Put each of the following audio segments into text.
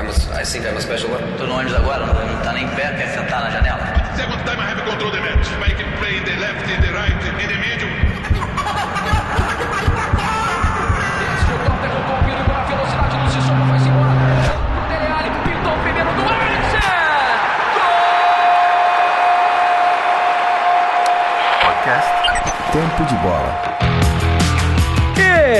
I'm a, I think I'm a special one. Tô no ônibus agora, não, não tá nem pé, quer sentar na janela? Second time I have control the match. I can play in the left, in the right, in the middle. Tempo de Bola.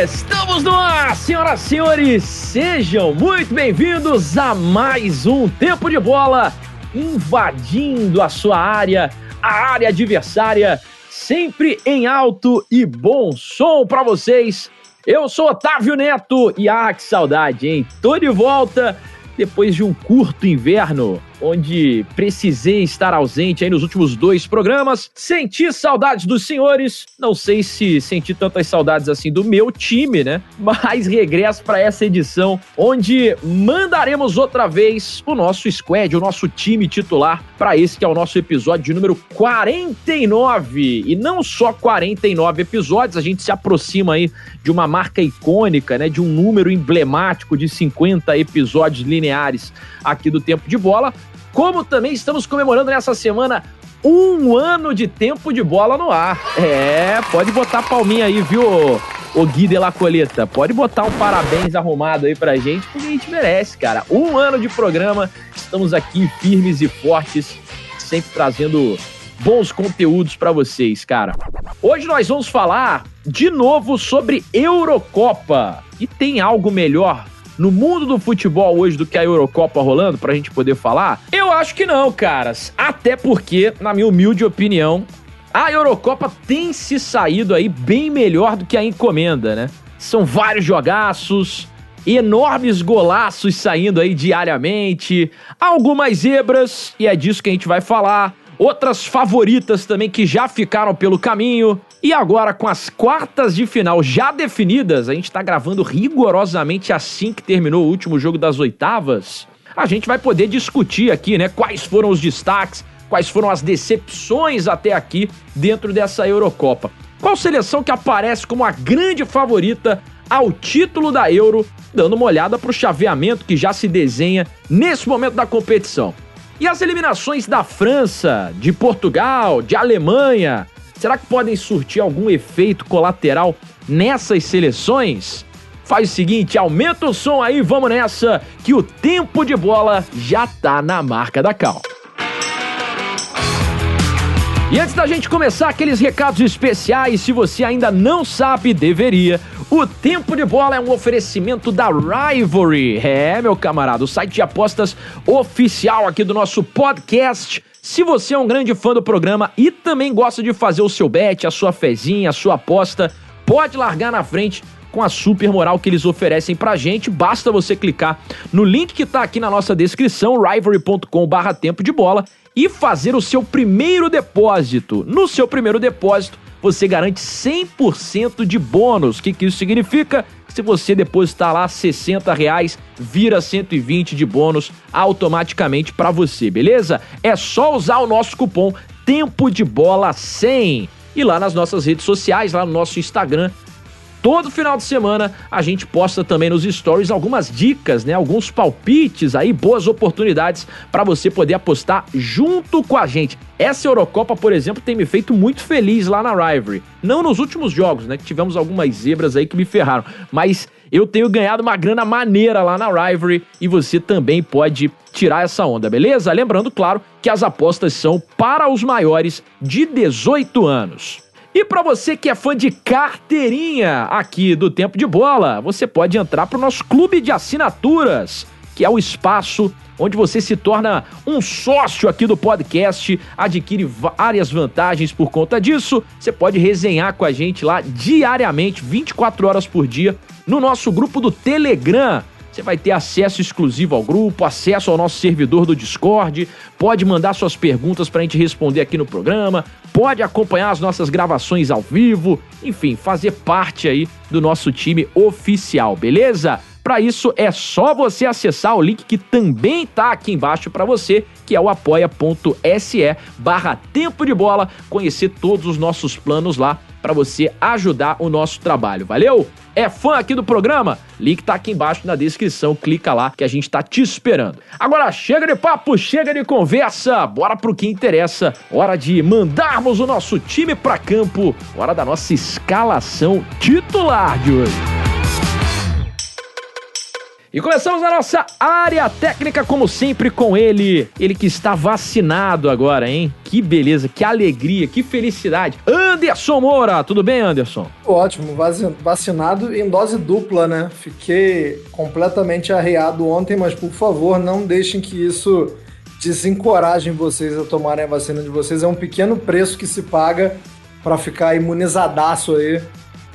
Estamos no ar, senhoras e senhores, sejam muito bem-vindos a mais um Tempo de Bola, invadindo a sua área, a área adversária, sempre em alto e bom som para vocês. Eu sou Otávio Neto e ah, que saudade, hein? Tô de volta depois de um curto inverno, onde precisei estar ausente aí nos últimos dois programas. Senti saudades dos senhores, não sei se senti tantas saudades assim do meu time, né? Mas regresso para essa edição, onde mandaremos outra vez o nosso squad, o nosso time titular, para esse que é o nosso episódio de número 49. E não só 49 episódios, a gente se aproxima aí de uma marca icônica, né? De um número emblemático de 50 episódios lineares aqui do Tempo de Bola. Como também estamos comemorando nessa semana um ano de tempo de bola no ar. É, pode botar palminha aí, viu, o Gui de la Coleta? Pode botar um parabéns arrumado aí pra gente, porque a gente merece, cara. Um ano de programa, estamos aqui firmes e fortes, sempre trazendo bons conteúdos para vocês, cara. Hoje nós vamos falar de novo sobre Eurocopa. E tem algo melhor no mundo do futebol hoje do que a Eurocopa rolando pra gente poder falar? Eu acho que não, caras. Até porque, na minha humilde opinião, a Eurocopa tem se saído aí bem melhor do que a encomenda, né? São vários jogaços, enormes golaços saindo aí diariamente, algumas zebras, e é disso que a gente vai falar. Outras favoritas também que já ficaram pelo caminho. E agora, com as quartas de final já definidas, a gente está gravando rigorosamente assim que terminou o último jogo das oitavas. A gente vai poder discutir aqui, né? Quais foram os destaques, quais foram as decepções até aqui dentro dessa Eurocopa. Qual seleção que aparece como a grande favorita ao título da Euro, dando uma olhada para o chaveamento que já se desenha nesse momento da competição. E as eliminações da França, de Portugal, de Alemanha, será que podem surtir algum efeito colateral nessas seleções? Faz o seguinte, aumenta o som aí, vamos nessa, que o tempo de bola já tá na marca da cal. E antes da gente começar aqueles recados especiais, se você ainda não sabe, deveria. O Tempo de Bola é um oferecimento da Rivalry. É, meu camarada, o site de apostas oficial aqui do nosso podcast. Se você é um grande fã do programa e também gosta de fazer o seu bet, a sua fezinha, a sua aposta, pode largar na frente com a super moral que eles oferecem pra gente. Basta você clicar no link que tá aqui na nossa descrição, rivalry.com/barra tempo de bola, e fazer o seu primeiro depósito. No seu primeiro depósito, você garante 100% de bônus. O que, que isso significa? Se você depositar lá 60 reais, vira 120 de bônus automaticamente para você, beleza? É só usar o nosso cupom Tempo de Bola 100 e lá nas nossas redes sociais, lá no nosso Instagram, Todo final de semana a gente posta também nos stories algumas dicas, né? Alguns palpites aí, boas oportunidades para você poder apostar junto com a gente. Essa Eurocopa, por exemplo, tem me feito muito feliz lá na Rivalry. Não nos últimos jogos, né? Que tivemos algumas zebras aí que me ferraram, mas eu tenho ganhado uma grana maneira lá na Rivalry e você também pode tirar essa onda, beleza? Lembrando, claro, que as apostas são para os maiores de 18 anos. E para você que é fã de carteirinha aqui do Tempo de Bola, você pode entrar para o nosso clube de assinaturas, que é o espaço onde você se torna um sócio aqui do podcast, adquire várias vantagens por conta disso. Você pode resenhar com a gente lá diariamente, 24 horas por dia, no nosso grupo do Telegram. Você vai ter acesso exclusivo ao grupo, acesso ao nosso servidor do Discord, pode mandar suas perguntas para a gente responder aqui no programa, pode acompanhar as nossas gravações ao vivo, enfim, fazer parte aí do nosso time oficial, beleza? Para isso é só você acessar o link que também tá aqui embaixo para você, que é o apoia.se barra tempo de bola, conhecer todos os nossos planos lá para você ajudar o nosso trabalho. Valeu? É fã aqui do programa? Link tá aqui embaixo na descrição, clica lá que a gente tá te esperando. Agora chega de papo, chega de conversa, bora pro que interessa. Hora de mandarmos o nosso time para campo, hora da nossa escalação titular de hoje. E começamos a nossa área técnica, como sempre, com ele. Ele que está vacinado agora, hein? Que beleza, que alegria, que felicidade. Anderson Moura, tudo bem, Anderson? Ótimo, vacinado em dose dupla, né? Fiquei completamente arreado ontem, mas por favor, não deixem que isso desencoraje vocês a tomarem a vacina de vocês. É um pequeno preço que se paga para ficar imunizadaço aí.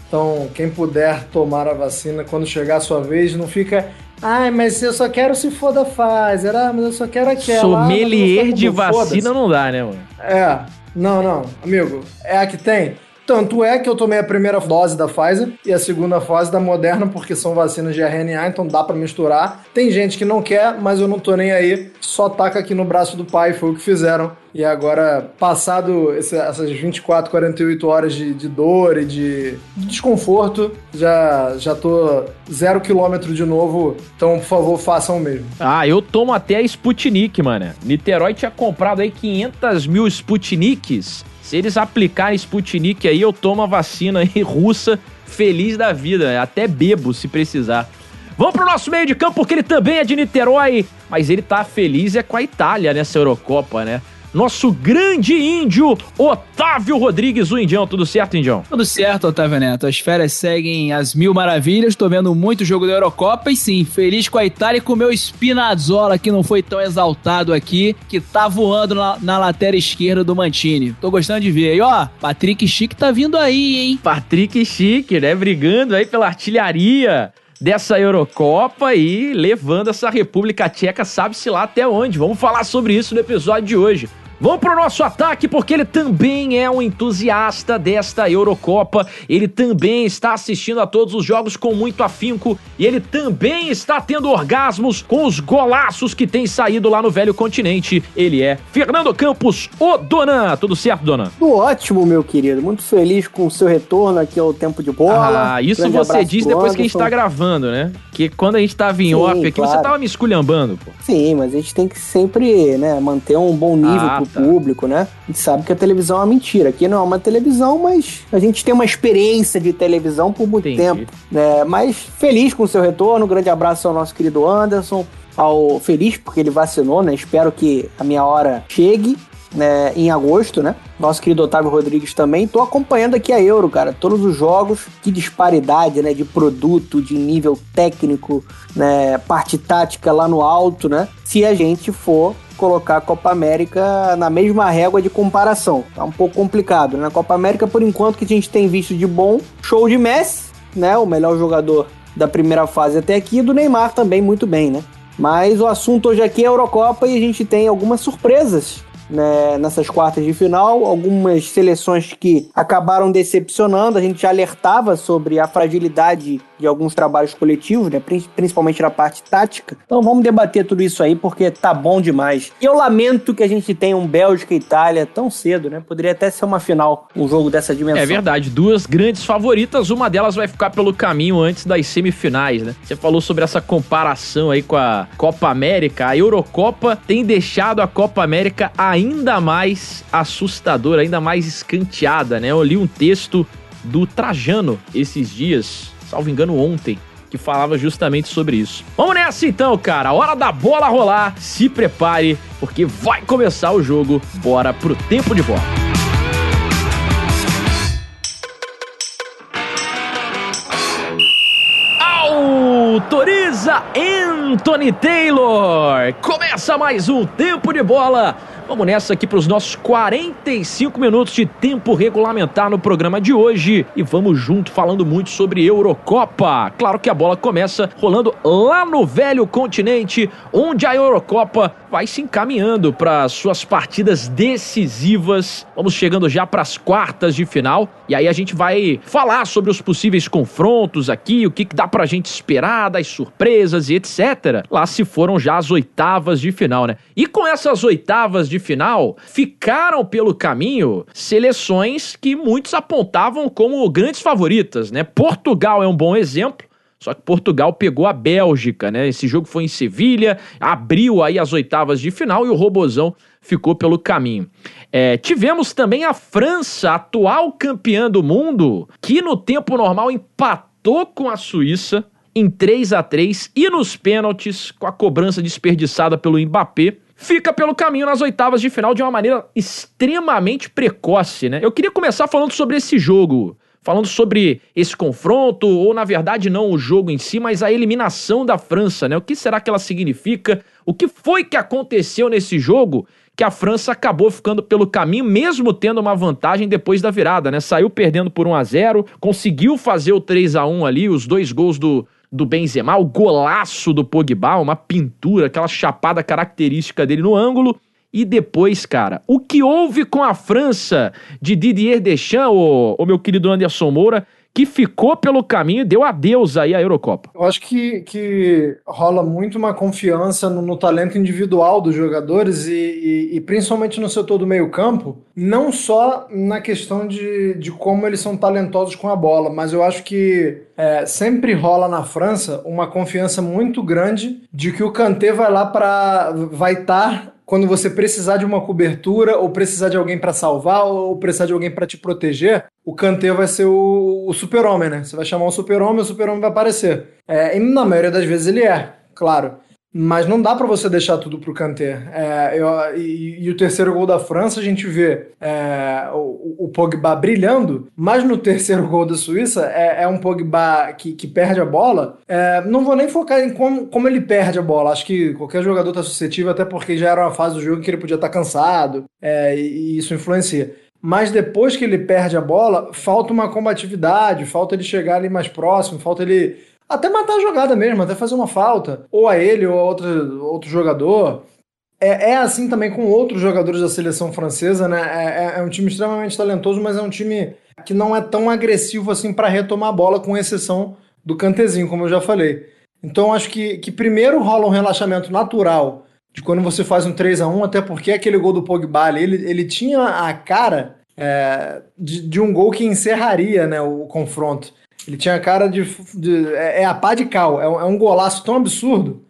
Então, quem puder tomar a vacina, quando chegar a sua vez, não fica Ai, mas eu só quero se for da Pfizer. Ah, mas eu só quero aquela. Sommelier de vacina não dá, né, mano? É. Não, não. Amigo, é a que tem. Tanto é que eu tomei a primeira dose da Pfizer e a segunda fase da Moderna, porque são vacinas de RNA, então dá para misturar. Tem gente que não quer, mas eu não tô nem aí. Só taca aqui no braço do pai, foi o que fizeram. E agora, passado esse, essas 24, 48 horas de, de dor e de, de, desconforto, já, já tô zero quilômetro de novo. Então, por favor, façam o mesmo. Ah, eu tomo até a Sputnik, mano. Niterói tinha comprado aí 500 mil Sputniks se eles aplicarem Sputnik aí, eu tomo a vacina aí russa feliz da vida, até bebo se precisar. Vamos pro nosso meio de campo, porque ele também é de Niterói, mas ele tá feliz é com a Itália nessa Eurocopa, né? Nosso grande índio, Otávio Rodrigues, o Indião. Tudo certo, Indião? Tudo certo, Otávio Neto. As férias seguem as mil maravilhas. Tô vendo muito jogo da Eurocopa e sim, feliz com a Itália e com o meu Spinazzola, que não foi tão exaltado aqui, que tá voando na, na lateral esquerda do Mantini. Tô gostando de ver. E ó, Patrick Chique tá vindo aí, hein? Patrick Chique, né? Brigando aí pela artilharia dessa Eurocopa e levando essa República Tcheca, sabe-se lá até onde. Vamos falar sobre isso no episódio de hoje. Vamos pro nosso ataque, porque ele também é um entusiasta desta Eurocopa. Ele também está assistindo a todos os jogos com muito afinco. E ele também está tendo orgasmos com os golaços que tem saído lá no velho continente. Ele é Fernando Campos, o Donan. Tudo certo, Donan? Tudo ótimo, meu querido. Muito feliz com o seu retorno aqui ao tempo de bola. Ah, isso Grande você diz depois que a gente tá gravando, né? Que quando a gente tava em Sim, off aqui, claro. você tava me esculhambando, pô. Sim, mas a gente tem que sempre, né, manter um bom nível ah, pro tá. público, né? A gente sabe que a televisão é uma mentira. Aqui não é uma televisão, mas a gente tem uma experiência de televisão por muito Entendi. tempo. Né? Mas feliz com o seu retorno. Um grande abraço ao nosso querido Anderson. Ao feliz porque ele vacinou, né? Espero que a minha hora chegue né, em agosto, né? Nosso querido Otávio Rodrigues também. Tô acompanhando aqui a Euro, cara. Todos os jogos, que disparidade, né? De produto, de nível técnico, né? Parte tática lá no alto, né? Se a gente for colocar a Copa América na mesma régua de comparação. Tá um pouco complicado. Né? Na Copa América, por enquanto, que a gente tem visto de bom, show de Messi, né? O melhor jogador da primeira fase até aqui, e do Neymar também muito bem, né? Mas o assunto hoje aqui é a Eurocopa e a gente tem algumas surpresas né, nessas quartas de final, algumas seleções que acabaram decepcionando. A gente já alertava sobre a fragilidade de alguns trabalhos coletivos, né, principalmente na parte tática. Então vamos debater tudo isso aí porque tá bom demais. E eu lamento que a gente tenha um Bélgica e Itália tão cedo, né? Poderia até ser uma final, um jogo dessa dimensão. É verdade, duas grandes favoritas, uma delas vai ficar pelo caminho antes das semifinais, né? Você falou sobre essa comparação aí com a Copa América. A Eurocopa tem deixado a Copa América a ainda mais assustadora, ainda mais escanteada, né? Eu li um texto do Trajano esses dias, salvo engano ontem, que falava justamente sobre isso. Vamos nessa então, cara. Hora da bola rolar. Se prepare, porque vai começar o jogo. Bora pro tempo de bola. autoriza Anthony Taylor. Começa mais um tempo de bola Vamos nessa aqui para os nossos 45 minutos de tempo regulamentar no programa de hoje e vamos junto falando muito sobre Eurocopa. Claro que a bola começa rolando lá no velho continente, onde a Eurocopa vai se encaminhando para suas partidas decisivas. Vamos chegando já para as quartas de final e aí a gente vai falar sobre os possíveis confrontos aqui, o que, que dá para a gente esperar, das surpresas e etc. Lá se foram já as oitavas de final, né? E com essas oitavas de de final, ficaram pelo caminho seleções que muitos apontavam como grandes favoritas, né? Portugal é um bom exemplo. Só que Portugal pegou a Bélgica, né? Esse jogo foi em Sevilha, abriu aí as oitavas de final e o Robozão ficou pelo caminho. É, tivemos também a França, atual campeã do mundo, que no tempo normal empatou com a Suíça em 3 a 3 e nos pênaltis, com a cobrança desperdiçada pelo Mbappé, fica pelo caminho nas oitavas de final de uma maneira extremamente precoce, né? Eu queria começar falando sobre esse jogo, falando sobre esse confronto, ou na verdade não o jogo em si, mas a eliminação da França, né? O que será que ela significa? O que foi que aconteceu nesse jogo que a França acabou ficando pelo caminho, mesmo tendo uma vantagem depois da virada, né? Saiu perdendo por 1 a 0 conseguiu fazer o 3 a 1 ali, os dois gols do, do Benzema, o golaço do Pogba, uma pintura, aquela chapada característica dele no ângulo. E depois, cara, o que houve com a França de Didier Deschamps, o, o meu querido Anderson Moura, que ficou pelo caminho e deu adeus aí à Eurocopa. Eu acho que, que rola muito uma confiança no, no talento individual dos jogadores e, e, e, principalmente no setor do meio campo, não só na questão de, de como eles são talentosos com a bola, mas eu acho que é, sempre rola na França uma confiança muito grande de que o Kanté vai lá para vai estar quando você precisar de uma cobertura, ou precisar de alguém para salvar, ou precisar de alguém para te proteger, o Kanté vai ser o, o super-homem, né? Você vai chamar o super-homem, o super-homem vai aparecer. É, e na maioria das vezes ele é, claro. Mas não dá para você deixar tudo pro Kanté. É, eu, e, e, o terceiro gol da França, a gente vê é, o, o, Pogba brilhando, mas no terceiro gol da Suíça é, é um Pogba que, que perde a bola. É, não vou nem focar em como, como ele perde a bola. Acho que qualquer jogador tá suscetível, até porque já era uma fase do jogo que ele podia estar tá cansado, é, e, e isso influencia mas depois que ele perde a bola, falta uma combatividade, falta ele chegar ali mais próximo, falta ele até matar a jogada mesmo, até fazer uma falta. Ou a ele ou a outro, outro jogador. É, é assim também com outros jogadores da seleção francesa, né? É, é, é um time extremamente talentoso, mas é um time que não é tão agressivo assim para retomar a bola, com exceção do Cantezinho, como eu já falei. Então acho que, que primeiro rola um relaxamento natural de quando você faz um 3 a 1 até porque aquele gol do Pogba ele, ele tinha a cara é, de, de, um gol que encerraria né, o confronto. Ele tinha cara de. de é, é, a pá de cal. É um, é um, golaço tão absurdo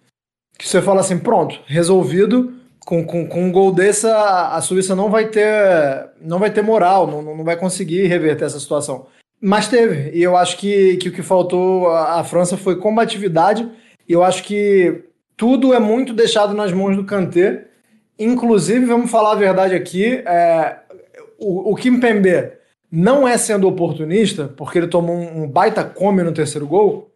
que você fala assim: pronto, resolvido. Com, com, com um gol desse, a, a Suíça não vai ter, não vai ter moral, não, não vai conseguir reverter essa situação. Mas teve. E eu acho que, que o que faltou à França foi combatividade. E eu acho que tudo é muito deixado nas mãos do Kanté. Inclusive, vamos falar a verdade aqui, é, o, Kim Pembe não é sendo oportunista, porque ele tomou um baita come no terceiro gol,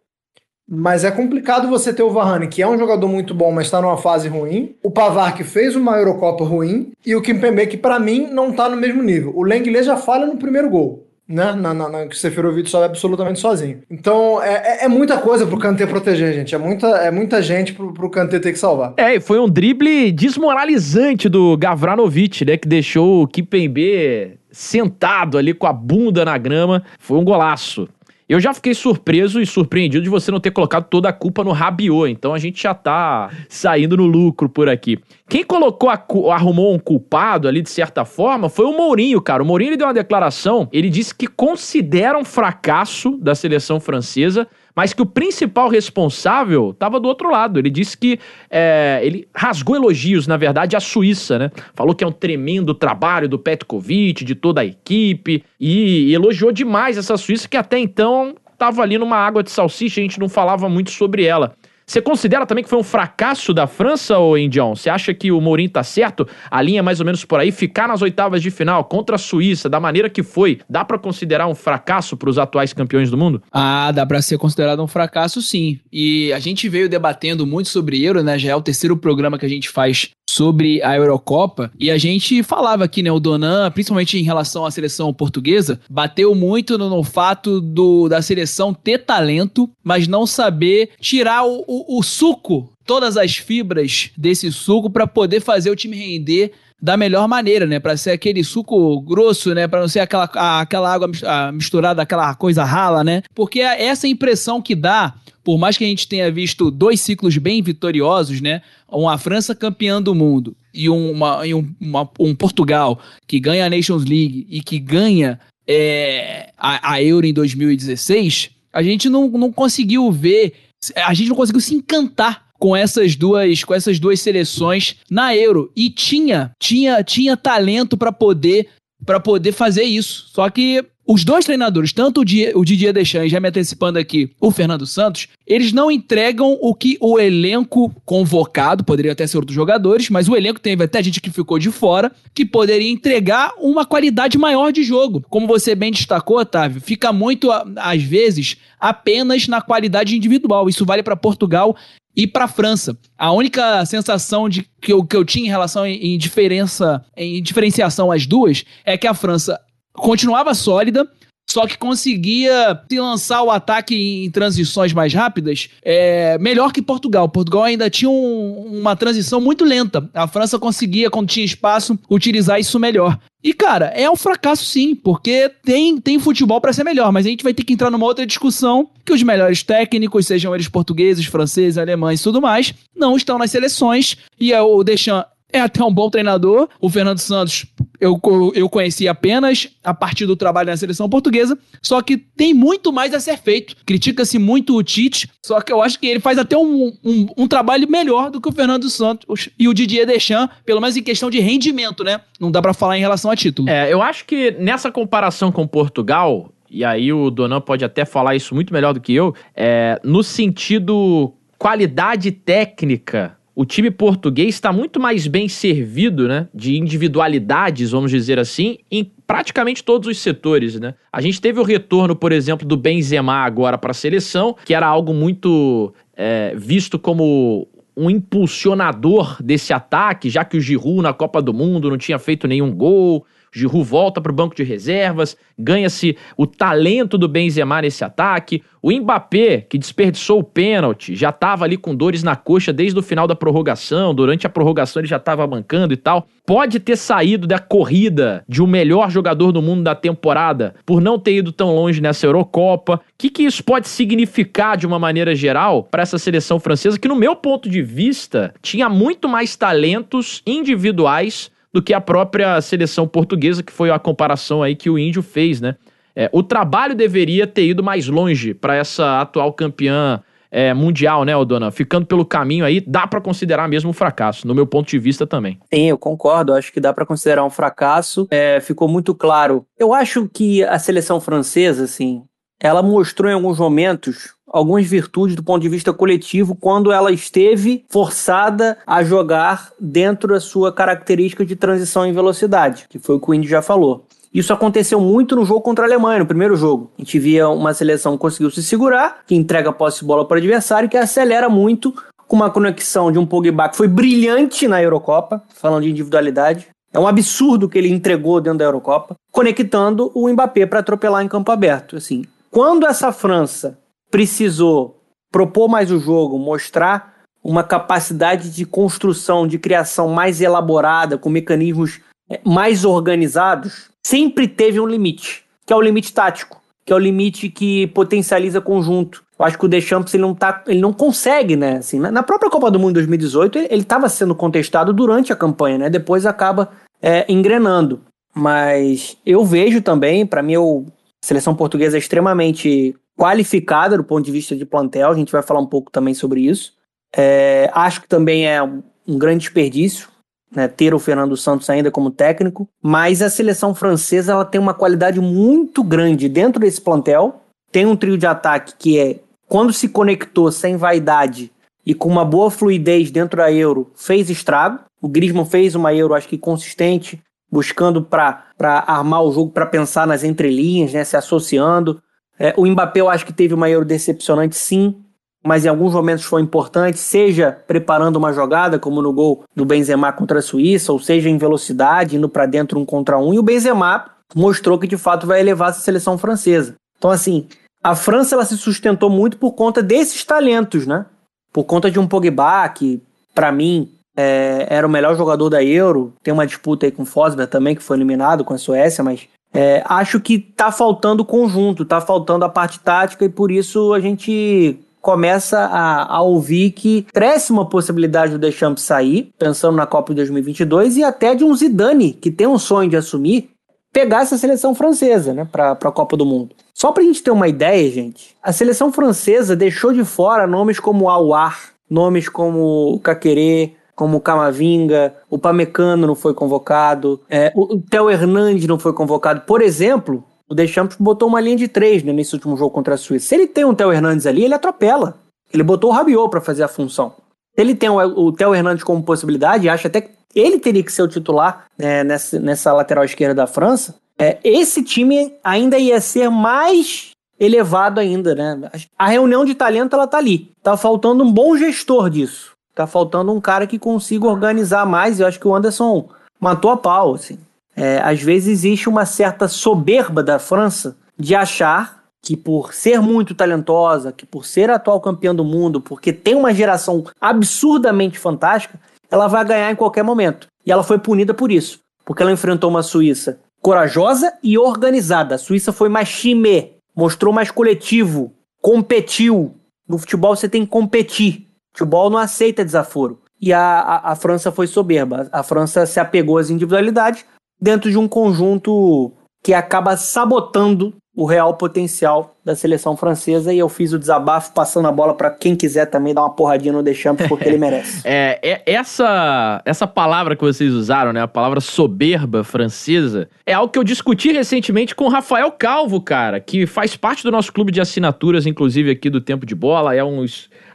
mas é complicado você ter o Varane, que é um jogador muito bom, mas está numa fase ruim. O Pavar, que fez uma Eurocopa ruim. E o Kimpembe, que para mim não está no mesmo nível. O Lenglet já falha no primeiro gol. Né? Na, na, na que o Seferovic sobe absolutamente sozinho. Então é, é, é muita coisa pro Kanté proteger, gente. É muita, é muita gente pro, pro Kanté ter que salvar. É, e foi um drible desmoralizante do Gavranovic, né? Que deixou o Kimpembe sentado ali com a bunda na grama. Foi um golaço. Eu já fiquei surpreso e surpreendido de você não ter colocado toda a culpa no Rabiot, então a gente já tá saindo no lucro por aqui. Quem colocou, arrumou um culpado ali de certa forma foi o Mourinho, cara. O Mourinho deu uma declaração, ele disse que considera um fracasso da seleção francesa mas que o principal responsável estava do outro lado. Ele disse que é, ele rasgou elogios, na verdade, à Suíça, né? Falou que é um tremendo trabalho do Petkovic, de toda a equipe, e elogiou demais essa Suíça que até então estava ali numa água de salsicha, a gente não falava muito sobre ela. Você considera também que foi um fracasso da França, ou Indião? Você acha que o Mourinho tá certo? A linha é mais ou menos por aí, ficar nas oitavas de final contra a Suíça, da maneira que foi, dá para considerar um fracasso para os atuais campeões do mundo? Ah, dá para ser considerado um fracasso, sim. E a gente veio debatendo muito sobre Euro, né? Já é o terceiro programa que a gente faz sobre a Eurocopa e a gente falava aqui, né, o Donan, principalmente em relação à seleção portuguesa, bateu muito no, no fato do, da seleção ter talento, mas não saber tirar o, o, o suco, todas as fibras desse suco para poder fazer o time render da melhor maneira, né? Para ser aquele suco grosso, né? Para não ser aquela, aquela água misturada, aquela coisa rala, né? Porque é essa impressão que dá por mais que a gente tenha visto dois ciclos bem vitoriosos, né? Uma França campeã do mundo e, uma, e um, uma, um Portugal que ganha a Nations League e que ganha é, a, a Euro em 2016, a gente não, não conseguiu ver, a gente não conseguiu se encantar com essas duas com essas duas seleções na Euro. E tinha tinha tinha talento para poder para poder fazer isso. Só que os dois treinadores, tanto o Didier Deschamps, já me antecipando aqui, o Fernando Santos, eles não entregam o que o elenco convocado, poderia até ser outros jogadores, mas o elenco teve até gente que ficou de fora, que poderia entregar uma qualidade maior de jogo. Como você bem destacou, Otávio, fica muito, às vezes, apenas na qualidade individual. Isso vale para Portugal e para a França. A única sensação de que eu, que eu tinha em relação em, em diferença, em diferenciação às duas, é que a França continuava sólida, só que conseguia se lançar o ataque em transições mais rápidas é, melhor que Portugal. Portugal ainda tinha um, uma transição muito lenta. A França conseguia, quando tinha espaço, utilizar isso melhor. E, cara, é um fracasso sim, porque tem, tem futebol para ser melhor, mas a gente vai ter que entrar numa outra discussão que os melhores técnicos, sejam eles portugueses, franceses, alemães e tudo mais, não estão nas seleções. E é o Deschamps é até um bom treinador. O Fernando Santos eu, eu conheci apenas a partir do trabalho na seleção portuguesa, só que tem muito mais a ser feito. Critica-se muito o Tite, só que eu acho que ele faz até um, um, um, trabalho melhor do que o Fernando Santos e o Didier Deschamps, pelo menos em questão de rendimento, né? Não dá para falar em relação a título. É, eu acho que nessa comparação com Portugal, e aí o Donan pode até falar isso muito melhor do que eu, é, no sentido qualidade técnica o time português está muito mais bem servido, né, de individualidades, vamos dizer assim, em praticamente todos os setores, né? A gente teve o retorno, por exemplo, do Benzema agora para a seleção, que era algo muito é, visto como um impulsionador desse ataque, já que o Giroud na Copa do Mundo não tinha feito nenhum gol. Giroud volta para o banco de reservas, ganha-se o talento do Benzema nesse ataque. O Mbappé, que desperdiçou o pênalti, já estava ali com dores na coxa desde o final da prorrogação. Durante a prorrogação ele já estava mancando e tal. Pode ter saído da corrida de o melhor jogador do mundo da temporada por não ter ido tão longe nessa Eurocopa. O que, que isso pode significar de uma maneira geral para essa seleção francesa que, no meu ponto de vista, tinha muito mais talentos individuais do que a própria seleção portuguesa, que foi a comparação aí que o Índio fez, né? É, o trabalho deveria ter ido mais longe para essa atual campeã é, mundial, né, Odona? Ficando pelo caminho aí, dá para considerar mesmo um fracasso, no meu ponto de vista também. Sim, eu concordo. Acho que dá para considerar um fracasso. É, ficou muito claro. Eu acho que a seleção francesa, assim, ela mostrou em alguns momentos algumas virtudes do ponto de vista coletivo quando ela esteve forçada a jogar dentro da sua característica de transição em velocidade, que foi o que o Indy já falou. Isso aconteceu muito no jogo contra a Alemanha, no primeiro jogo. A gente via uma seleção que conseguiu se segurar, que entrega a posse de bola para o adversário que acelera muito com uma conexão de um Pogba que foi brilhante na Eurocopa, falando de individualidade. É um absurdo que ele entregou dentro da Eurocopa, conectando o Mbappé para atropelar em campo aberto. Assim, quando essa França precisou propor mais o jogo, mostrar uma capacidade de construção, de criação mais elaborada, com mecanismos é, mais organizados, sempre teve um limite, que é o limite tático, que é o limite que potencializa conjunto. Eu acho que o Deschamps ele não, tá, ele não consegue, né? Assim, na própria Copa do Mundo 2018, ele estava sendo contestado durante a campanha, né? Depois acaba é, engrenando. Mas eu vejo também, para mim, a seleção portuguesa é extremamente qualificada do ponto de vista de plantel, a gente vai falar um pouco também sobre isso. É, acho que também é um, grande desperdício né, ter o Fernando Santos ainda como técnico, mas a seleção francesa ela tem uma qualidade muito grande dentro desse plantel. Tem um trio de ataque que é, quando se conectou sem vaidade e com uma boa fluidez dentro da Euro, fez estrago. O Griezmann fez uma Euro, acho que consistente, buscando para armar o jogo, para pensar nas entrelinhas, né, se associando. É, o Mbappé eu acho que teve uma Euro decepcionante sim, mas em alguns momentos foi importante, seja preparando uma jogada, como no gol do Benzema contra a Suíça, ou seja em velocidade, indo para dentro um contra um, e o Benzema mostrou que de fato vai elevar essa seleção francesa. Então assim, a França ela se sustentou muito por conta desses talentos, né? Por conta de um Pogba que, para mim, é, era o melhor jogador da Euro. Tem uma disputa aí com o Fosberg também, que foi eliminado com a Suécia, mas é, acho que tá faltando conjunto, tá faltando a parte tática e por isso a gente começa a, a ouvir que cresce uma possibilidade do Deschamps sair, pensando na Copa de 2022, e até de um Zidane, que tem um sonho de assumir, pegar essa seleção francesa, né, para a Copa do Mundo. Só para a gente ter uma ideia, gente, a seleção francesa deixou de fora nomes como Aouar, nomes como Caquerê, como o Camavinga, o Pamecano não foi convocado, é, o, Theo Hernandes não foi convocado. Por exemplo, o Deschamps botou uma linha de três né, nesse último jogo contra a Suíça. Se ele tem um Theo Hernandes ali, ele atropela. Ele botou o Rabiot para fazer a função. Se ele tem o, o Theo Hernandes como possibilidade, acha até que ele teria que ser o titular né, nessa, nessa lateral esquerda da França. É, esse time ainda ia ser mais elevado ainda, né? A reunião de talento ela tá ali. Tá faltando um bom gestor disso. Tá faltando um cara que consiga organizar mais. Eu acho que o Anderson matou a pau, assim. É, às vezes existe uma certa soberba da França de achar que por ser muito talentosa, que por ser atual campeã do mundo, porque tem uma geração absurdamente fantástica, ela vai ganhar em qualquer momento. E ela foi punida por isso, porque ela enfrentou uma Suíça corajosa e organizada. A Suíça foi mais time, mostrou mais coletivo, competiu. No futebol você tem que competir. Futebol não aceita desaforo. E a, a, a, França foi soberba. A França se apegou às individualidades dentro de um conjunto que acaba sabotando o real potencial da seleção francesa e eu fiz o desabafo passando a bola para quem quiser também dar uma porradinha no Deschamps porque ele merece. É, é, essa essa palavra que vocês usaram, né, a palavra soberba francesa, é algo que eu discuti recentemente com o Rafael Calvo, cara, que faz parte do nosso clube de assinaturas, inclusive aqui do Tempo de Bola, é um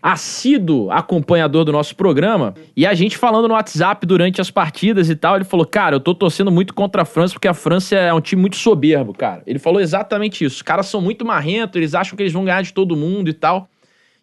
assíduo acompanhador do nosso programa, e a gente falando no WhatsApp durante as partidas e tal, ele falou: Cara, eu tô torcendo muito contra a França porque a França é um time muito soberbo, cara. Ele falou exatamente isso. Os caras são muito marrentos, eles acham que eles vão ganhar de todo mundo e tal.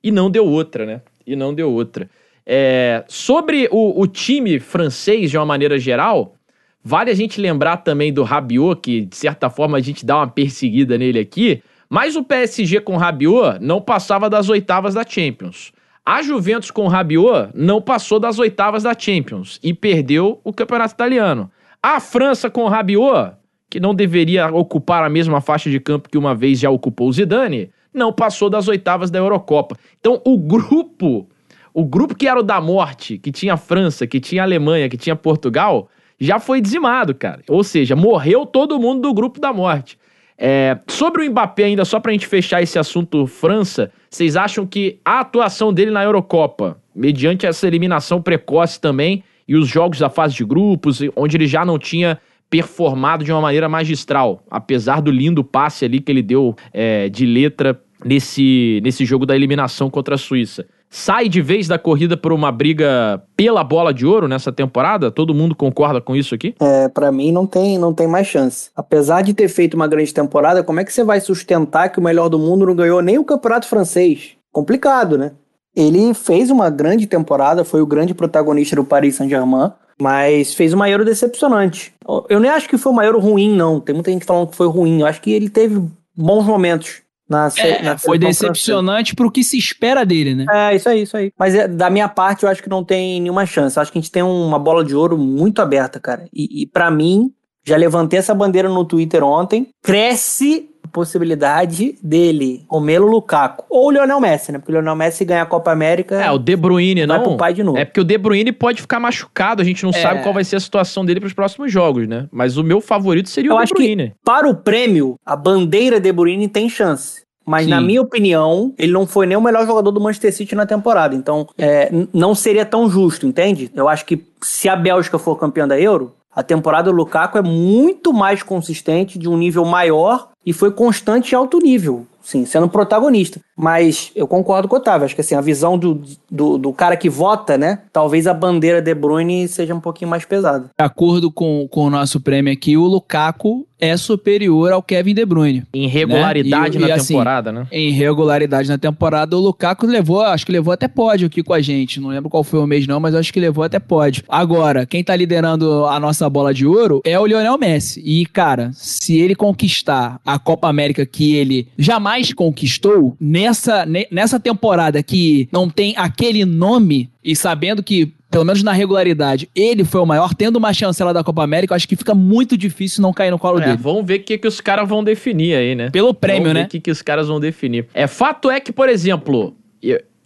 E não deu outra, né? E não deu outra. É, sobre o, o time francês, de uma maneira geral, vale a gente lembrar também do Rabiot, que de certa forma a gente dá uma perseguida nele aqui mas o PSG com Rabiot não passava das oitavas da Champions. A Juventus com Rabiot não passou das oitavas da Champions e perdeu o campeonato italiano. A França com Rabiot, que não deveria ocupar a mesma faixa de campo que uma vez já ocupou o Zidane, não passou das oitavas da Eurocopa. Então o grupo, o grupo que era o da morte, que tinha França, que tinha Alemanha, que tinha Portugal, já foi dizimado, cara. Ou seja, morreu todo mundo do grupo da morte. É, sobre o Mbappé, ainda só pra gente fechar esse assunto França, vocês acham que a atuação dele na Eurocopa, mediante essa eliminação precoce também, e os jogos da fase de grupos, onde ele já não tinha performado de uma maneira magistral, apesar do lindo passe ali que ele deu é, de letra nesse, nesse jogo da eliminação contra a Suíça sai de vez da corrida por uma briga pela bola de ouro nessa temporada? Todo mundo concorda com isso aqui? É, para mim não tem, não tem mais chance. Apesar de ter feito uma grande temporada, como é que você vai sustentar que o melhor do mundo não ganhou nem o campeonato francês? Complicado, né? Ele fez uma grande temporada, foi o grande protagonista do Paris Saint-Germain, mas fez uma Euro decepcionante. Eu nem acho que foi uma Euro ruim, não. Tem muita gente falando que foi ruim. Eu acho que ele teve bons momentos. Na, é, na foi decepcionante pro que se espera dele, né? É, isso aí, isso aí. Mas é, da minha parte, eu acho que não tem nenhuma chance. Eu acho que a gente tem uma bola de ouro muito aberta, cara. E, e para mim, já levantei essa bandeira no Twitter ontem. Cresce possibilidade dele, Romelo Lukaku. Ou o Lionel Messi, né? Porque o Lionel Messi ganha a Copa América. É, o De Bruyne, vai não. Pro pai de novo. É porque o De Bruyne pode ficar machucado, a gente não é. sabe qual vai ser a situação dele para os próximos jogos, né? Mas o meu favorito seria Eu o De Bruyne. Que para o prêmio, a bandeira De Bruyne tem chance. Mas, Sim. na minha opinião, ele não foi nem o melhor jogador do Manchester City na temporada. Então, é, não seria tão justo, entende? Eu acho que se a Bélgica for campeã da Euro, a temporada do Lukaku é muito mais consistente, de um nível maior e foi constante e alto nível sim, sendo protagonista. Mas eu concordo com o Otávio, acho que assim, a visão do, do, do, cara que vota, né? Talvez a bandeira De Bruyne seja um pouquinho mais pesada. De acordo com, com o nosso prêmio aqui, o Lukaku é superior ao Kevin De Bruyne. Em regularidade né? e, na e, assim, temporada, né? Em regularidade na temporada, o Lukaku levou, acho que levou até pódio aqui com a gente. Não lembro qual foi o mês não, mas acho que levou até pódio. Agora, quem tá liderando a nossa bola de ouro é o Lionel Messi. E, cara, se ele conquistar a Copa América que ele jamais mais conquistou nessa, nessa temporada que não tem aquele nome e sabendo que pelo menos na regularidade, ele foi o maior, tendo uma chancela da Copa América, eu acho que fica muito difícil não cair no colo é, dele. Vamos ver o que, que os caras vão definir aí, né? Pelo prêmio, vamos né? o que, que os caras vão definir. É, fato é que, por exemplo,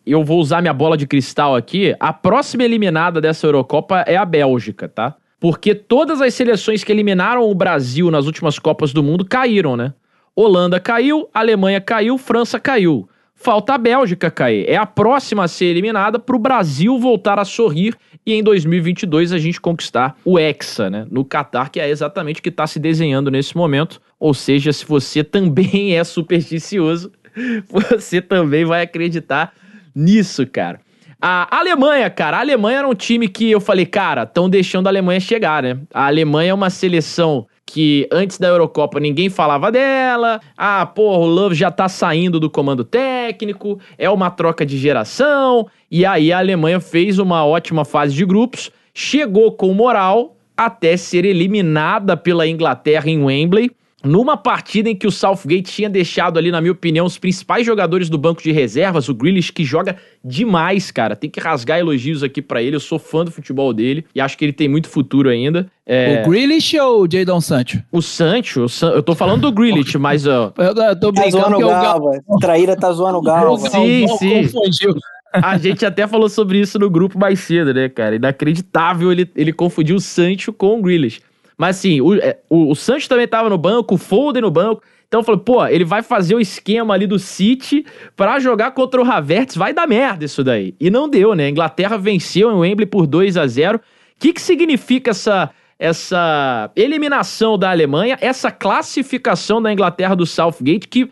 eu vou usar minha bola de cristal aqui. A próxima eliminada dessa Eurocopa é a Bélgica, tá? Porque todas as seleções que eliminaram o Brasil nas últimas Copas do Mundo caíram, né? Holanda caiu, Alemanha caiu, França caiu. Falta a Bélgica cair. É a próxima a ser eliminada para o Brasil voltar a sorrir e em 2022 a gente conquistar o Hexa, né? No Catar, que é exatamente o que está se desenhando nesse momento. Ou seja, se você também é supersticioso, você também vai acreditar nisso, cara. A Alemanha, cara, a Alemanha era um time que eu falei, cara, estão deixando a Alemanha chegar, né? A Alemanha é uma seleção que antes da Eurocopa ninguém falava dela. Ah, pô, o Love já tá saindo do comando técnico, é uma troca de geração. E aí a Alemanha fez uma ótima fase de grupos, chegou com moral até ser eliminada pela Inglaterra em Wembley numa partida em que o Southgate tinha deixado ali, na minha opinião, os principais jogadores do banco de reservas, o Grealish, que joga demais, cara. Tem que rasgar elogios aqui para ele. Eu sou fã do futebol dele e acho que ele tem muito futuro ainda. É... O Grealish ou o Jadon Sancho? O Sancho, o San... eu tô falando do Grealish, mas ó. Eu, eu tô tá zoando o Galva. O Traíra tá zoando o Galva. Sim, sim. Confundiu. A gente até falou sobre isso no grupo mais cedo, né, cara? Inacreditável ele, ele confundiu o Sancho com o Grealish. Mas assim, o, é, o, o Sancho também tava no banco, o Foden no banco. Então eu falei, pô, ele vai fazer o esquema ali do City para jogar contra o Havertz, vai dar merda isso daí. E não deu, né? A Inglaterra venceu em Wembley por 2 a 0 O que, que significa essa, essa eliminação da Alemanha, essa classificação da Inglaterra do Southgate, que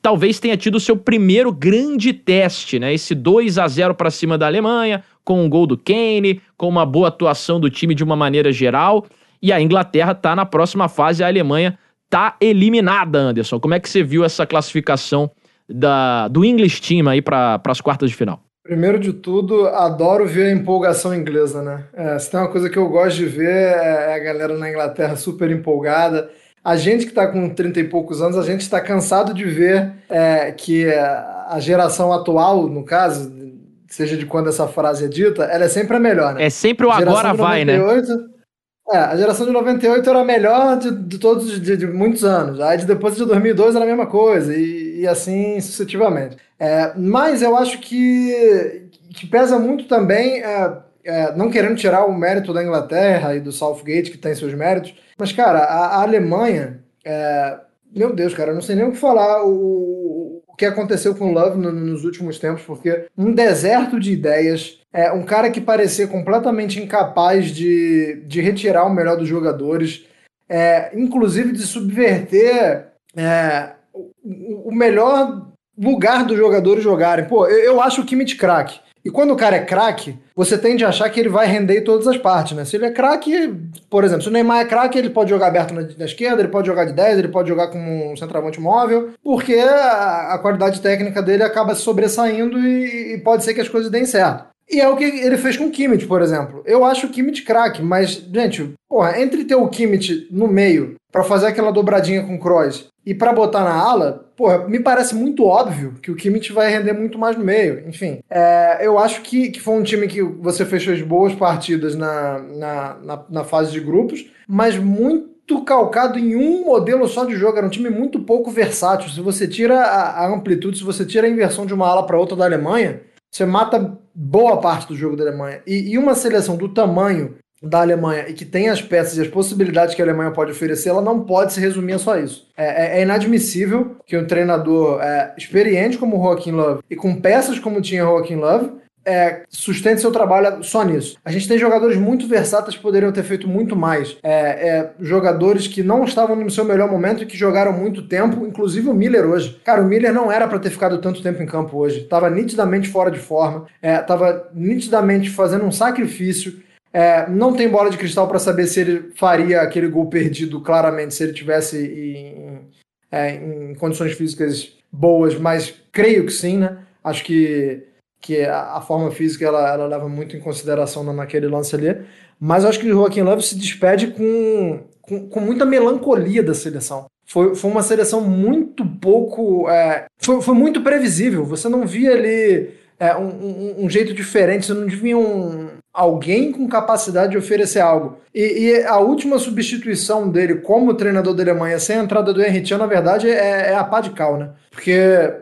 talvez tenha tido o seu primeiro grande teste, né? Esse 2 a 0 para cima da Alemanha, com um gol do Kane, com uma boa atuação do time de uma maneira geral. E a Inglaterra está na próxima fase, a Alemanha está eliminada, Anderson. Como é que você viu essa classificação da, do English Team aí para as quartas de final? Primeiro de tudo, adoro ver a empolgação inglesa, né? É, se tem uma coisa que eu gosto de ver é, é a galera na Inglaterra super empolgada. A gente que está com 30 e poucos anos, a gente está cansado de ver é, que a geração atual, no caso, seja de quando essa frase é dita, ela é sempre a melhor, né? É sempre o agora vai, 98, né? É, a geração de 98 era a melhor de, de todos, de, de, muitos anos. Aí de depois de 2002 era a mesma coisa, e, e assim sucessivamente. É, mas eu acho que, que pesa muito também, é, é, não querendo tirar o mérito da Inglaterra e do Southgate, que tem seus méritos, mas, cara, a, a Alemanha, é, meu Deus, cara, eu não sei nem o que falar. O, o que aconteceu com o Love no, nos últimos tempos, porque um deserto de ideias, é, um cara que parecia completamente incapaz de, de retirar o melhor dos jogadores, é, inclusive de subverter é, o, o, melhor lugar dos jogadores jogarem. Pô, eu, eu acho o Kimmich craque. E quando o cara é craque, você tende a achar que ele vai render em todas as partes, né? Se ele é craque, por exemplo, se o Neymar é craque, ele pode jogar aberto na, na, esquerda, ele pode jogar de 10, ele pode jogar como um centroavante móvel, porque a, a qualidade técnica dele acaba sobressaindo e, e pode ser que as coisas deem certo. E é o que ele fez com o Kimmich, por exemplo. Eu acho o Kimmich craque, mas, gente, porra, entre ter o Kimmich no meio para fazer aquela dobradinha com o Kroos e para botar na ala, porra, me parece muito óbvio que o Kimmich vai render muito mais no meio. Enfim, é, eu acho que, que foi um time que você fechou as boas partidas na, na, na, na fase de grupos, mas muito calcado em um modelo só de jogo. Era um time muito pouco versátil. Se você tira a, a amplitude, se você tira a inversão de uma ala para outra da Alemanha, você mata boa parte do jogo da Alemanha. E, e, uma seleção do tamanho da Alemanha e que tem as peças e as possibilidades que a Alemanha pode oferecer, ela não pode se resumir a só isso. É, é, é inadmissível que um treinador é, experiente como o Joaquim Love e com peças como tinha Joaquim Love é, sustente seu trabalho só nisso. A gente tem jogadores muito versáteis que poderiam ter feito muito mais. É, é, jogadores que não estavam no seu melhor momento e que jogaram muito tempo, inclusive o Miller hoje. Cara, o Miller não era para ter ficado tanto tempo em campo hoje. Tava nitidamente fora de forma, é, tava nitidamente fazendo um sacrifício. É, não tem bola de cristal para saber se ele faria aquele gol perdido claramente se ele tivesse em, é, em condições físicas boas, mas creio que sim, né? Acho que que a, a forma física ela, ela, leva muito em consideração naquele lance ali. Mas acho que o Joaquim Love se despede com, com, com muita melancolia da seleção. Foi, foi uma seleção muito pouco. É, foi, foi muito previsível. Você não via ali é, um, um, um, jeito diferente, você não via um, alguém com capacidade de oferecer algo. E, e, a última substituição dele como treinador da Alemanha sem a entrada do Henrique, na verdade, é, é a pá de cal, né? Porque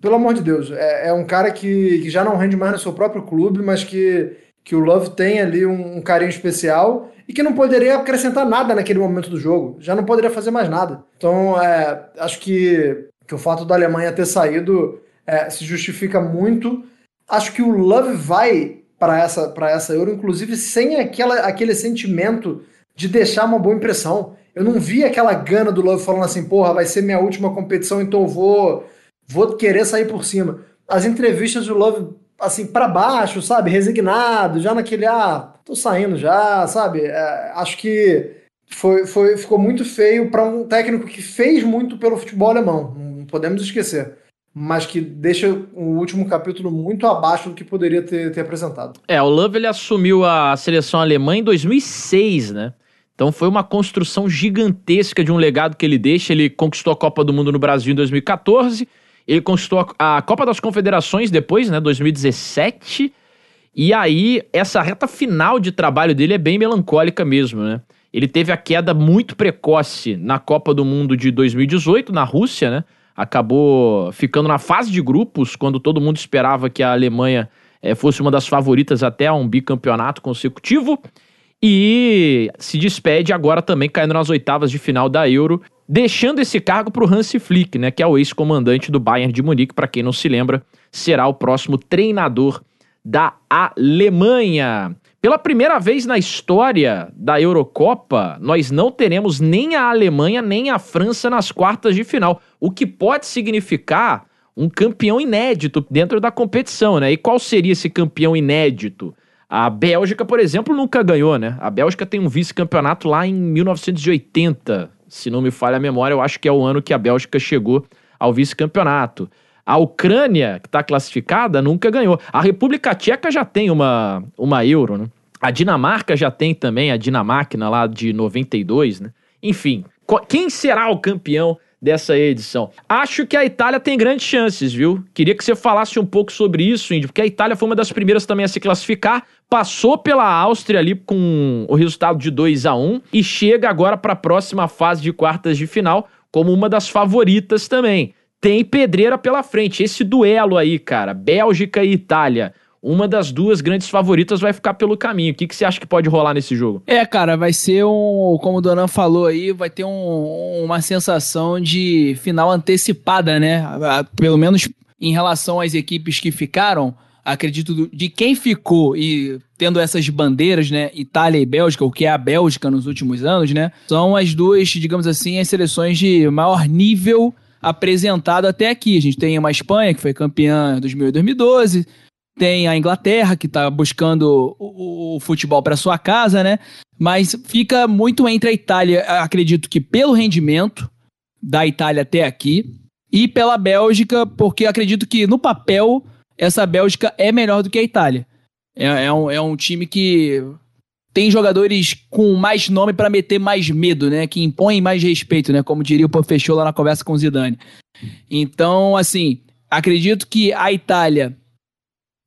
pelo amor de Deus, é, é um cara que, que já não rende mais no seu próprio clube, mas que, que o Love tem ali um, um carinho especial e que não poderia acrescentar nada naquele momento do jogo. Já não poderia fazer mais nada. Então, é, acho que, que o fato da Alemanha ter saído é, se justifica muito. Acho que o Love vai para essa, essa Euro, inclusive sem aquela, aquele sentimento de deixar uma boa impressão. Eu não vi aquela gana do Love falando assim, porra, vai ser minha última competição, então vou, vou querer sair por cima. As entrevistas do Love, assim, para baixo, sabe? Resignado, já naquele, ah, tô saindo já, sabe? É, acho que foi, foi, ficou muito feio para um técnico que fez muito pelo futebol alemão, não podemos esquecer mas que deixa o último capítulo muito abaixo do que poderia ter, ter apresentado. É, o Love ele assumiu a seleção alemã em 2006, né? Então foi uma construção gigantesca de um legado que ele deixa. Ele conquistou a Copa do Mundo no Brasil em 2014, ele conquistou a Copa das Confederações depois, né, 2017. E aí essa reta final de trabalho dele é bem melancólica mesmo, né? Ele teve a queda muito precoce na Copa do Mundo de 2018 na Rússia, né? Acabou ficando na fase de grupos, quando todo mundo esperava que a Alemanha é, fosse uma das favoritas até a um bicampeonato consecutivo. E se despede agora também caindo nas oitavas de final da Euro, deixando esse cargo para o Hansi Flick, né, que é o ex-comandante do Bayern de Munique, para quem não se lembra, será o próximo treinador da Alemanha. Pela primeira vez na história da Eurocopa, nós não teremos nem a Alemanha nem a França nas quartas de final, o que pode significar um campeão inédito dentro da competição, né? E qual seria esse campeão inédito? A Bélgica, por exemplo, nunca ganhou, né? A Bélgica tem um vice-campeonato lá em 1980, se não me falha a memória, eu acho que é o ano que a Bélgica chegou ao vice-campeonato. A Ucrânia, que está classificada, nunca ganhou. A República Tcheca já tem uma, uma euro, né? A Dinamarca já tem também a Dinamáquina lá de 92, né? Enfim, quem será o campeão dessa edição? Acho que a Itália tem grandes chances, viu? Queria que você falasse um pouco sobre isso, Indy, porque a Itália foi uma das primeiras também a se classificar, passou pela Áustria ali com o resultado de 2 a 1 e chega agora para a próxima fase de quartas de final como uma das favoritas também tem pedreira pela frente. Esse duelo aí, cara, Bélgica e Itália. Uma das duas grandes favoritas vai ficar pelo caminho. O que, que você acha que pode rolar nesse jogo? É, cara, vai ser um. Como o Donan falou aí, vai ter um, uma sensação de final antecipada, né? Pelo menos em relação às equipes que ficaram. Acredito de quem ficou e tendo essas bandeiras, né? Itália e Bélgica, o que é a Bélgica nos últimos anos, né? São as duas, digamos assim, as seleções de maior nível apresentado até aqui. A gente tem uma Espanha, que foi campeã em 2008 2012, tem a Inglaterra, que está buscando o, o futebol para sua casa, né? Mas fica muito entre a Itália, acredito que pelo rendimento da Itália até aqui, e pela Bélgica, porque acredito que no papel essa Bélgica é melhor do que a Itália. É, é, um, é um time que tem jogadores com mais nome para meter mais medo, né? Que impõem mais respeito, né? Como diria o Pofechou lá na conversa com o Zidane. Então, assim, acredito que a Itália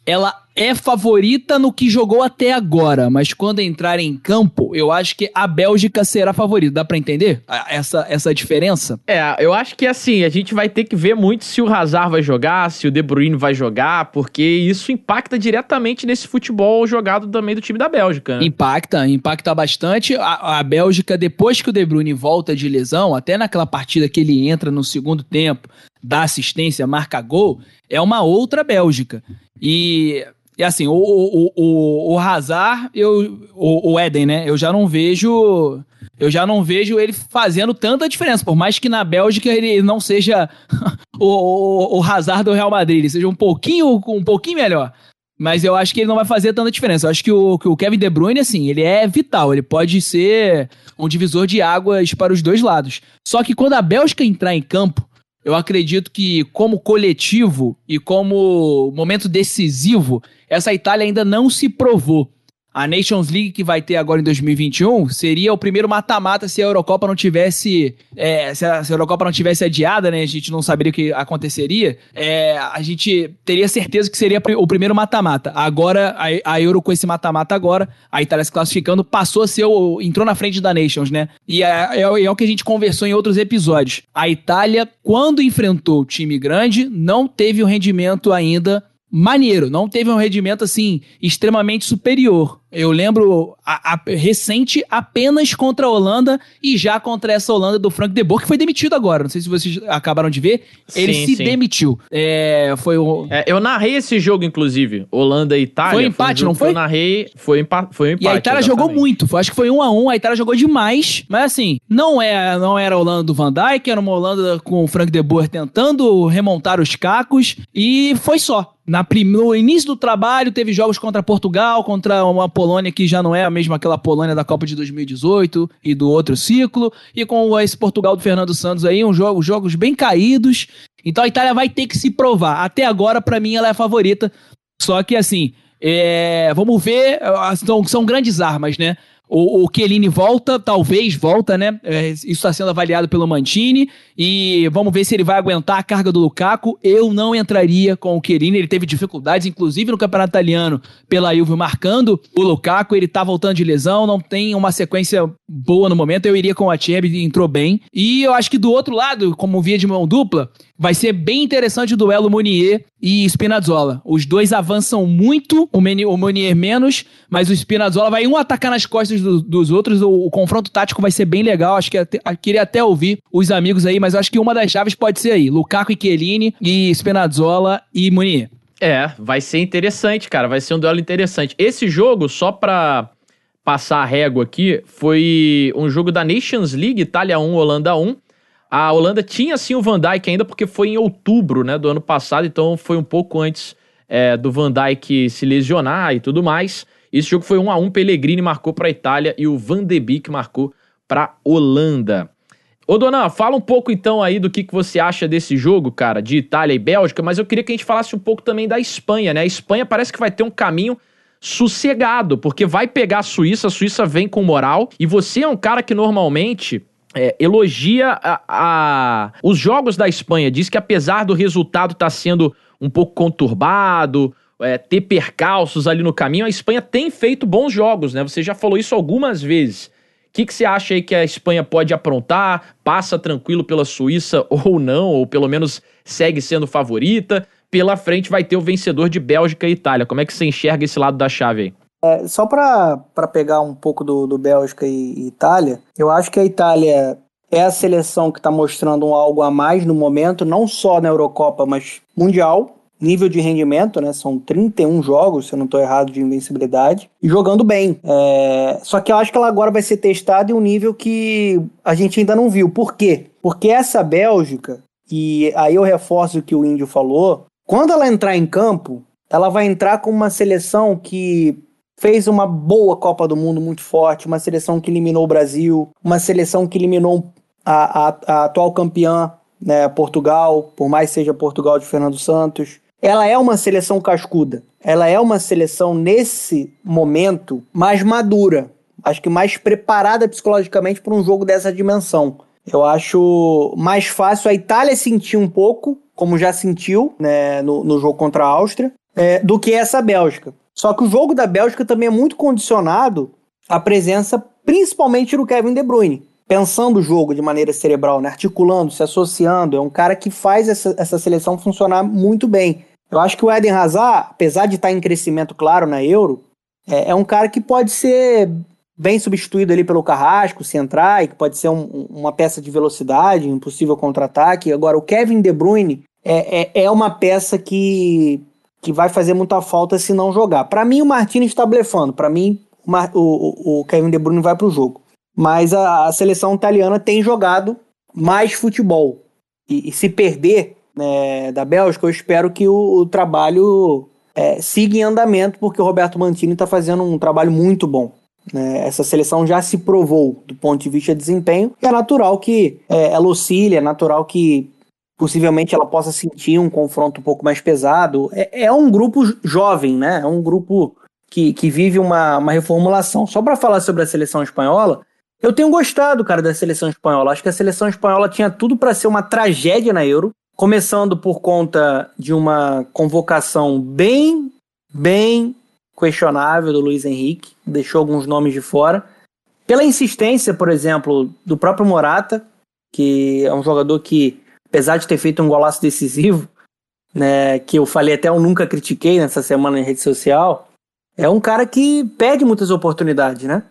ela é favorita no que jogou até agora, mas quando entrar em campo, eu acho que a Bélgica será favorita. Dá para entender essa, essa diferença? É, eu acho que assim, a gente vai ter que ver muito se o Hazard vai jogar, se o De Bruyne vai jogar, porque isso impacta diretamente nesse futebol jogado também do time da Bélgica. Né? Impacta, impacta bastante. A, a Bélgica, depois que o De Bruyne volta de lesão, até naquela partida que ele entra no segundo tempo, dá assistência, marca gol, é uma outra Bélgica. E e assim, o, o, o, o Hazard, eu, o, o Eden, né? Eu já não vejo. Eu já não vejo ele fazendo tanta diferença. Por mais que na Bélgica ele não seja o, o, o Hazard do Real Madrid, ele seja um pouquinho, um pouquinho melhor. Mas eu acho que ele não vai fazer tanta diferença. Eu acho que o, que o Kevin De Bruyne, assim, ele é vital. Ele pode ser um divisor de águas para os dois lados. Só que quando a Bélgica entrar em campo, eu acredito que, como coletivo e como momento decisivo, essa Itália ainda não se provou. A Nations League que vai ter agora em 2021 seria o primeiro mata-mata se a Eurocopa não tivesse. É, se, a, se, a, Eurocopa não tivesse adiada, né? A gente não saberia o que aconteceria. É, a gente teria certeza que seria o primeiro mata-mata. Agora, a, a, Euro com esse mata-mata agora, a Itália se classificando, passou a ser o. entrou na frente da Nations, né? E é, é, é o que a gente conversou em outros episódios. A Itália, quando enfrentou o time grande, não teve o rendimento ainda maneiro, não teve um rendimento assim extremamente superior. Eu lembro a, a, recente apenas contra a Holanda e já contra essa Holanda do Frank de Boer, que foi demitido agora. Não sei se vocês acabaram de ver. Ele sim, se sim. demitiu. É, foi o... É, eu narrei esse jogo, inclusive. Holanda e Itália. Foi empate, foi um não foi? Eu narrei. Foi, empa foi um empate. E a Itália exatamente. jogou muito. Foi, acho que foi um a um. A Itália jogou demais. Mas assim, não, é, não era a Holanda do Van Dijk, era uma Holanda com o Frank de Boer tentando remontar os cacos. E foi só. Na prim... No início do trabalho, teve jogos contra Portugal, contra uma Polônia que já não é a mesma aquela Polônia da Copa de 2018 e do outro ciclo, e com esse Portugal do Fernando Santos aí, um jogo, jogos bem caídos. Então a Itália vai ter que se provar. Até agora, para mim, ela é a favorita. Só que assim, é... vamos ver, são, são grandes armas, né? O, o volta, talvez volta, né? É, isso está sendo avaliado pelo Mantini. E vamos ver se ele vai aguentar a carga do Lukaku. Eu não entraria com o Chiellini. Ele teve dificuldades, inclusive no Campeonato Italiano, pela Juve marcando o Lukaku. Ele tá voltando de lesão, não tem uma sequência boa no momento. Eu iria com o Achebe, entrou bem. E eu acho que do outro lado, como via de mão dupla, Vai ser bem interessante o duelo Munier e Spinazzola. Os dois avançam muito, o, Munier menos, mas o Spinazzola vai um atacar nas costas do, dos outros. O, o, confronto tático vai ser bem legal. Acho que até, queria até ouvir os amigos aí, mas acho que uma das chaves pode ser aí: Lukaku e Chiellini e Spinazzola e Munier. É, vai ser interessante, cara. Vai ser um duelo interessante. Esse jogo, só pra passar a régua aqui, foi um jogo da Nations League, Itália 1, Holanda 1. A Holanda tinha sim o Van Dijk ainda porque foi em outubro né, do ano passado, então foi um pouco antes é, do Van Dijk se lesionar e tudo mais. Esse jogo foi 1 a 1 Pellegrini marcou para a Itália e o Van de Beek marcou para Holanda. Ô Dona, fala um pouco então aí do que, que você acha desse jogo, cara, de Itália e Bélgica, mas eu queria que a gente falasse um pouco também da Espanha, né? A Espanha parece que vai ter um caminho sossegado, porque vai pegar a Suíça, a Suíça vem com moral, e você é um cara que normalmente é, elogia a, a, os jogos da Espanha, diz que apesar do resultado estar tá sendo um pouco conturbado, é, ter percalços ali no caminho, a Espanha tem feito bons jogos, né? Você já falou isso algumas vezes. O que, que você acha aí que a Espanha pode aprontar? Passa tranquilo pela Suíça ou não? Ou pelo menos segue sendo favorita? Pela frente vai ter o vencedor de Bélgica e Itália. Como é que você enxerga esse lado da chave aí? É, só para pegar um pouco do, do Bélgica e, e, Itália, eu acho que a Itália é a seleção que está mostrando um algo a mais no momento, não só na Eurocopa, mas mundial. Nível de rendimento, né? São 31 jogos, se eu não estou errado, de invencibilidade. E jogando bem. É... Só que eu acho que ela agora vai ser testada em um nível que a gente ainda não viu. Por quê? Porque essa Bélgica, e aí eu reforço o que o Índio falou, quando ela entrar em campo, ela vai entrar com uma seleção que fez uma boa Copa do Mundo muito forte, uma seleção que eliminou o Brasil, uma seleção que eliminou a, a, a atual campeã, né, Portugal, por mais seja Portugal de Fernando Santos. Ela é uma seleção cascuda. Ela é uma seleção, nesse momento, mais madura. Acho que mais preparada psicologicamente para um jogo dessa dimensão. Eu acho mais fácil a Itália sentir um pouco, como já sentiu né, no, no jogo contra a Áustria, é, do que essa Bélgica. Só que o jogo da Bélgica também é muito condicionado à presença, principalmente do Kevin De Bruyne. Pensando o jogo de maneira cerebral, né? articulando, se associando. É um cara que faz essa, essa seleção funcionar muito bem. Eu acho que o Eden Hazard, apesar de estar em crescimento claro na Euro, é, é um cara que pode ser bem substituído ali pelo Carrasco, se entrar, e que pode ser um, uma peça de velocidade, um possível contra-ataque. Agora, o Kevin De Bruyne é, é, é uma peça que que vai fazer muita falta se não jogar. Para mim, o Martins está blefando. Para mim, o, o, o, Kevin De Bruyne vai para o jogo. Mas a, a, seleção italiana tem jogado mais futebol. E, e se perder né, da Bélgica, eu espero que o, o trabalho é, siga em andamento, porque o Roberto Mantini está fazendo um trabalho muito bom. Né? Essa seleção já se provou do ponto de vista de desempenho. E é natural que é, ela oscile, é natural que possivelmente ela possa sentir um confronto um pouco mais pesado. É, é um grupo jovem, né? É um grupo que, que vive uma, uma reformulação. Só para falar sobre a seleção espanhola, eu tenho gostado, cara, da seleção espanhola. Acho que a seleção espanhola tinha tudo para ser uma tragédia na Euro, começando por conta de uma convocação bem, bem questionável do Luiz Henrique, deixou alguns nomes de fora. Pela insistência, por exemplo, do próprio Morata, que é um jogador que, apesar de ter feito um golaço decisivo, né, que eu falei até eu nunca critiquei nessa semana em rede social, é um cara que perde muitas oportunidades, né?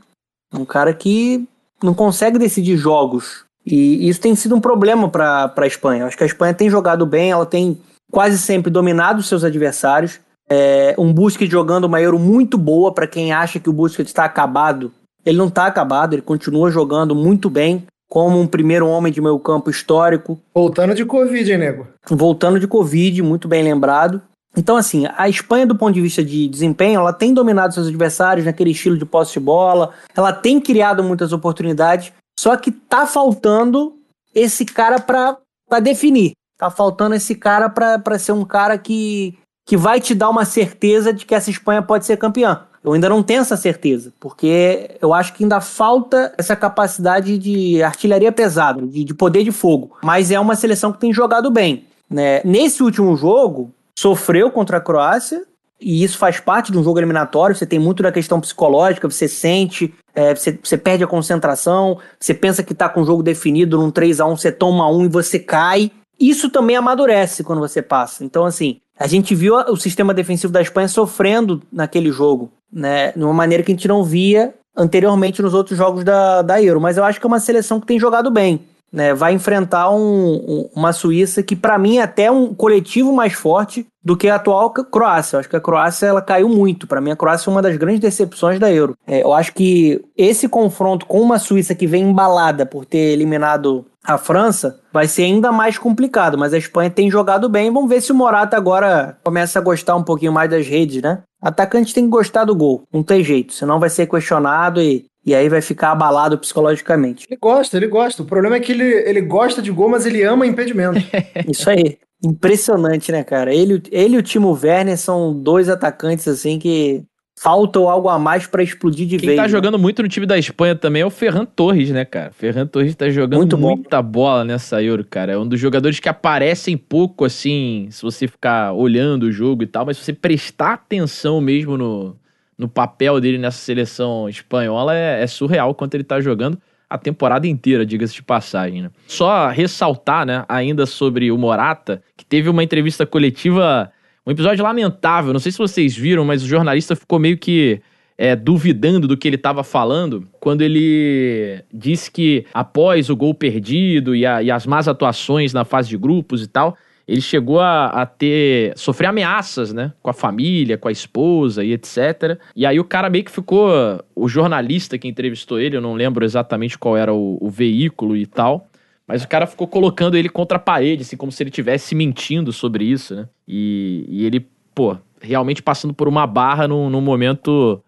Um cara que não consegue decidir jogos. E isso tem sido um problema para a Espanha. Acho que a Espanha tem jogado bem, ela tem quase sempre dominado seus adversários. É, um Busquets jogando uma Euro muito boa para quem acha que o Busquets está acabado. Ele não está acabado, ele continua jogando muito bem como um primeiro homem de meio campo histórico. Voltando de Covid, hein, nego? Voltando de Covid, muito bem lembrado. Então, assim, a Espanha, do ponto de vista de desempenho, ela tem dominado seus adversários naquele estilo de posse de bola, ela tem criado muitas oportunidades, só que tá faltando esse cara para definir. Tá faltando esse cara para ser um cara que, que vai te dar uma certeza de que essa Espanha pode ser campeã. Eu ainda não tenho essa certeza, porque eu acho que ainda falta essa capacidade de artilharia pesada, de, de poder de fogo. Mas é uma seleção que tem jogado bem. Né? Nesse último jogo, sofreu contra a Croácia, e isso faz parte de um jogo eliminatório. Você tem muito da questão psicológica, você sente, é, você, perde a concentração, você pensa que tá com o jogo definido num 3 a 1 você toma um e você cai. Isso também amadurece quando você passa. Então, assim, a gente viu o sistema defensivo da Espanha sofrendo naquele jogo, né? De uma maneira que a gente não via anteriormente nos outros jogos da, da Euro. Mas eu acho que é uma seleção que tem jogado bem né, vai enfrentar um, um, uma Suíça que, para mim, é até um coletivo mais forte do que a atual Croácia. Eu acho que a Croácia ela caiu muito. Para mim, a Croácia é uma das grandes decepções da Euro. É, eu acho que esse confronto com uma Suíça que vem embalada por ter eliminado a França vai ser ainda mais complicado, mas a Espanha tem jogado bem. Vamos ver se o Morata agora começa a gostar um pouquinho mais das redes, né? Atacante tem que gostar do gol, não tem jeito, senão vai ser questionado e e aí vai ficar abalado psicologicamente. Ele gosta, ele gosta. O problema é que ele, ele gosta de gol, mas ele ama impedimento. Isso aí. Impressionante, né, cara? Ele, ele e o Timo Werner são dois atacantes, assim, que faltam algo a mais para explodir de Quem vez. Quem tá né? jogando muito no time da Espanha também é o Ferran Torres, né, cara? Ferran Torres tá jogando muito muita bola nessa Euro, cara. É um dos jogadores que aparecem pouco, assim, se você ficar olhando o jogo e tal, mas se você prestar atenção mesmo no, no papel dele nessa seleção espanhola é, é surreal quanto ele tá jogando a temporada inteira, diga-se de passagem. Né? Só ressaltar, né, ainda sobre o Morata, que teve uma entrevista coletiva, um episódio lamentável. Não sei se vocês viram, mas o jornalista ficou meio que é, duvidando do que ele estava falando quando ele disse que após o gol perdido e, a, e as más atuações na fase de grupos e tal, ele chegou a, a, ter. sofrer ameaças, né? Com a família, com a esposa e etc. E aí o cara meio que ficou. O jornalista que entrevistou ele, eu não lembro exatamente qual era o, o veículo e tal. Mas o cara ficou colocando ele contra a parede, assim, como se ele estivesse mentindo sobre isso, né? E, e, ele, pô, realmente passando por uma barra num, num momento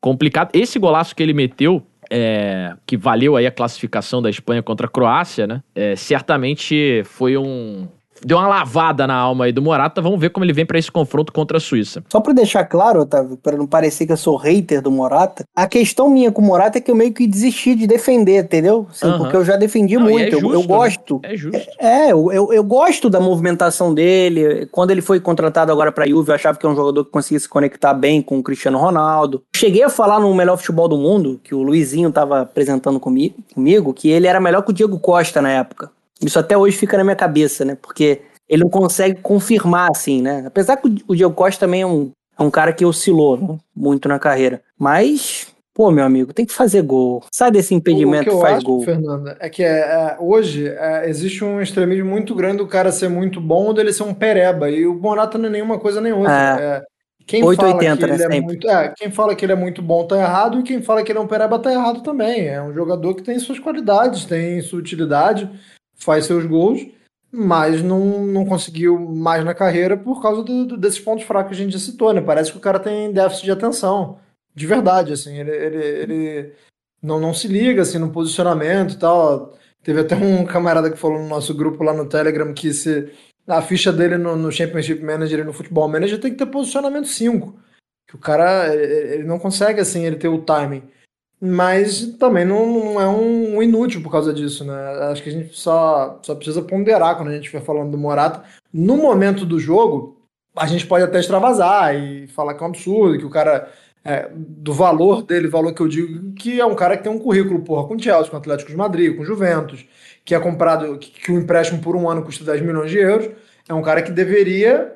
complicado. Esse golaço que ele meteu, é, que valeu aí a classificação da Espanha contra a Croácia, né? É, certamente foi um, deu uma lavada na alma aí do Morata. Vamos ver como ele vem para esse confronto contra a Suíça. Só para deixar claro, Otávio, para não parecer que eu sou hater do Morata, a questão minha com o Morata é que eu meio que desisti de defender, entendeu? Assim, Porque eu já defendi não, muito. É justo, eu, eu, gosto. Né? É justo. É, é eu, eu, eu, gosto da movimentação dele. Quando ele foi contratado agora para Juve, eu achava que é um jogador que conseguia se conectar bem com o Cristiano Ronaldo. Cheguei a falar no melhor futebol do mundo, que o Luizinho tava apresentando comigo, comigo que ele era melhor que o Diego Costa na época. Isso até hoje fica na minha cabeça, né? Porque ele não consegue confirmar, assim, né? Apesar que o Diego Costa também é um, é um cara que oscilou né? muito na carreira. Mas, pô, meu amigo, tem que fazer gol. Sai desse impedimento e faz acho, gol. Fernanda, é que é, é, hoje é, existe um extremismo muito grande do cara ser muito bom ou dele ser um pereba. E o Morata não é nenhuma coisa nem outra. É. é quem 880, fala que né, ele é muito, é, quem fala que ele é muito bom tá errado e quem fala que ele é um pereba tá errado também. É um jogador que tem suas qualidades, tem sua utilidade, faz seus gols mas não, não conseguiu mais na carreira por causa do, do, desses pontos fracos que a gente já citou, né? Parece que o cara tem déficit de atenção, de verdade, assim, ele, ele, ele não, não se liga, assim, no posicionamento e tal. Teve até um camarada que falou no nosso grupo lá no Telegram que se a ficha dele no, no Championship Manager e no Futebol Manager tem que ter posicionamento 5. Que o cara, ele não consegue, assim, ele ter o timing. Mas também não, não é um inútil por causa disso, né? Acho que a gente só, só precisa ponderar quando a gente estiver falando do Morata. No momento do jogo, a gente pode até extravasar e falar que é um absurdo, que o cara é, do valor dele, valor que eu digo, que é um cara que tem um currículo, porra, com Chelsea, com Atlético de Madrid, com Juventus, que é comprado, que, que o empréstimo por um ano custa 10 milhões de euros, é um cara que deveria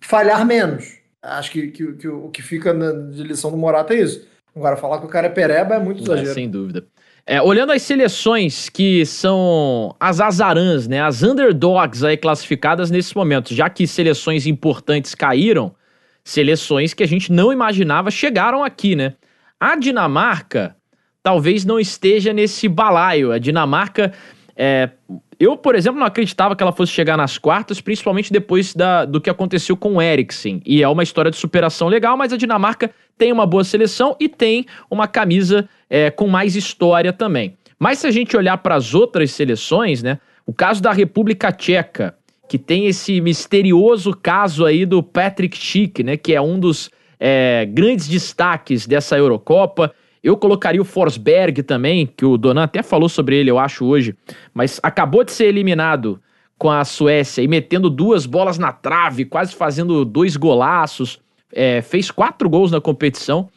falhar menos. Acho que, que, que o que fica na, de lição do Morata é isso. Agora, falar que o cara é pereba é muito exagero. É, sem dúvida. É, olhando as seleções que são as azarãs, né, as underdogs aí classificadas nesse momento, já que seleções importantes caíram, seleções que a gente não imaginava chegaram aqui, né? A Dinamarca talvez não esteja nesse balaio. A Dinamarca. É, eu, por exemplo, não acreditava que ela fosse chegar nas quartas, principalmente depois da, do que aconteceu com o Eriksen. E é uma história de superação legal, mas a Dinamarca tem uma boa seleção e tem uma camisa é, com mais história também. Mas se a gente olhar para as outras seleções, né? O caso da República Tcheca, que tem esse misterioso caso aí do Patrick Schick, né, que é um dos é, grandes destaques dessa Eurocopa. Eu colocaria o Forsberg também, que o Donan até falou sobre ele, eu acho, hoje, mas acabou de ser eliminado com a Suécia e metendo duas bolas na trave, quase fazendo dois golaços. É, fez quatro gols na competição,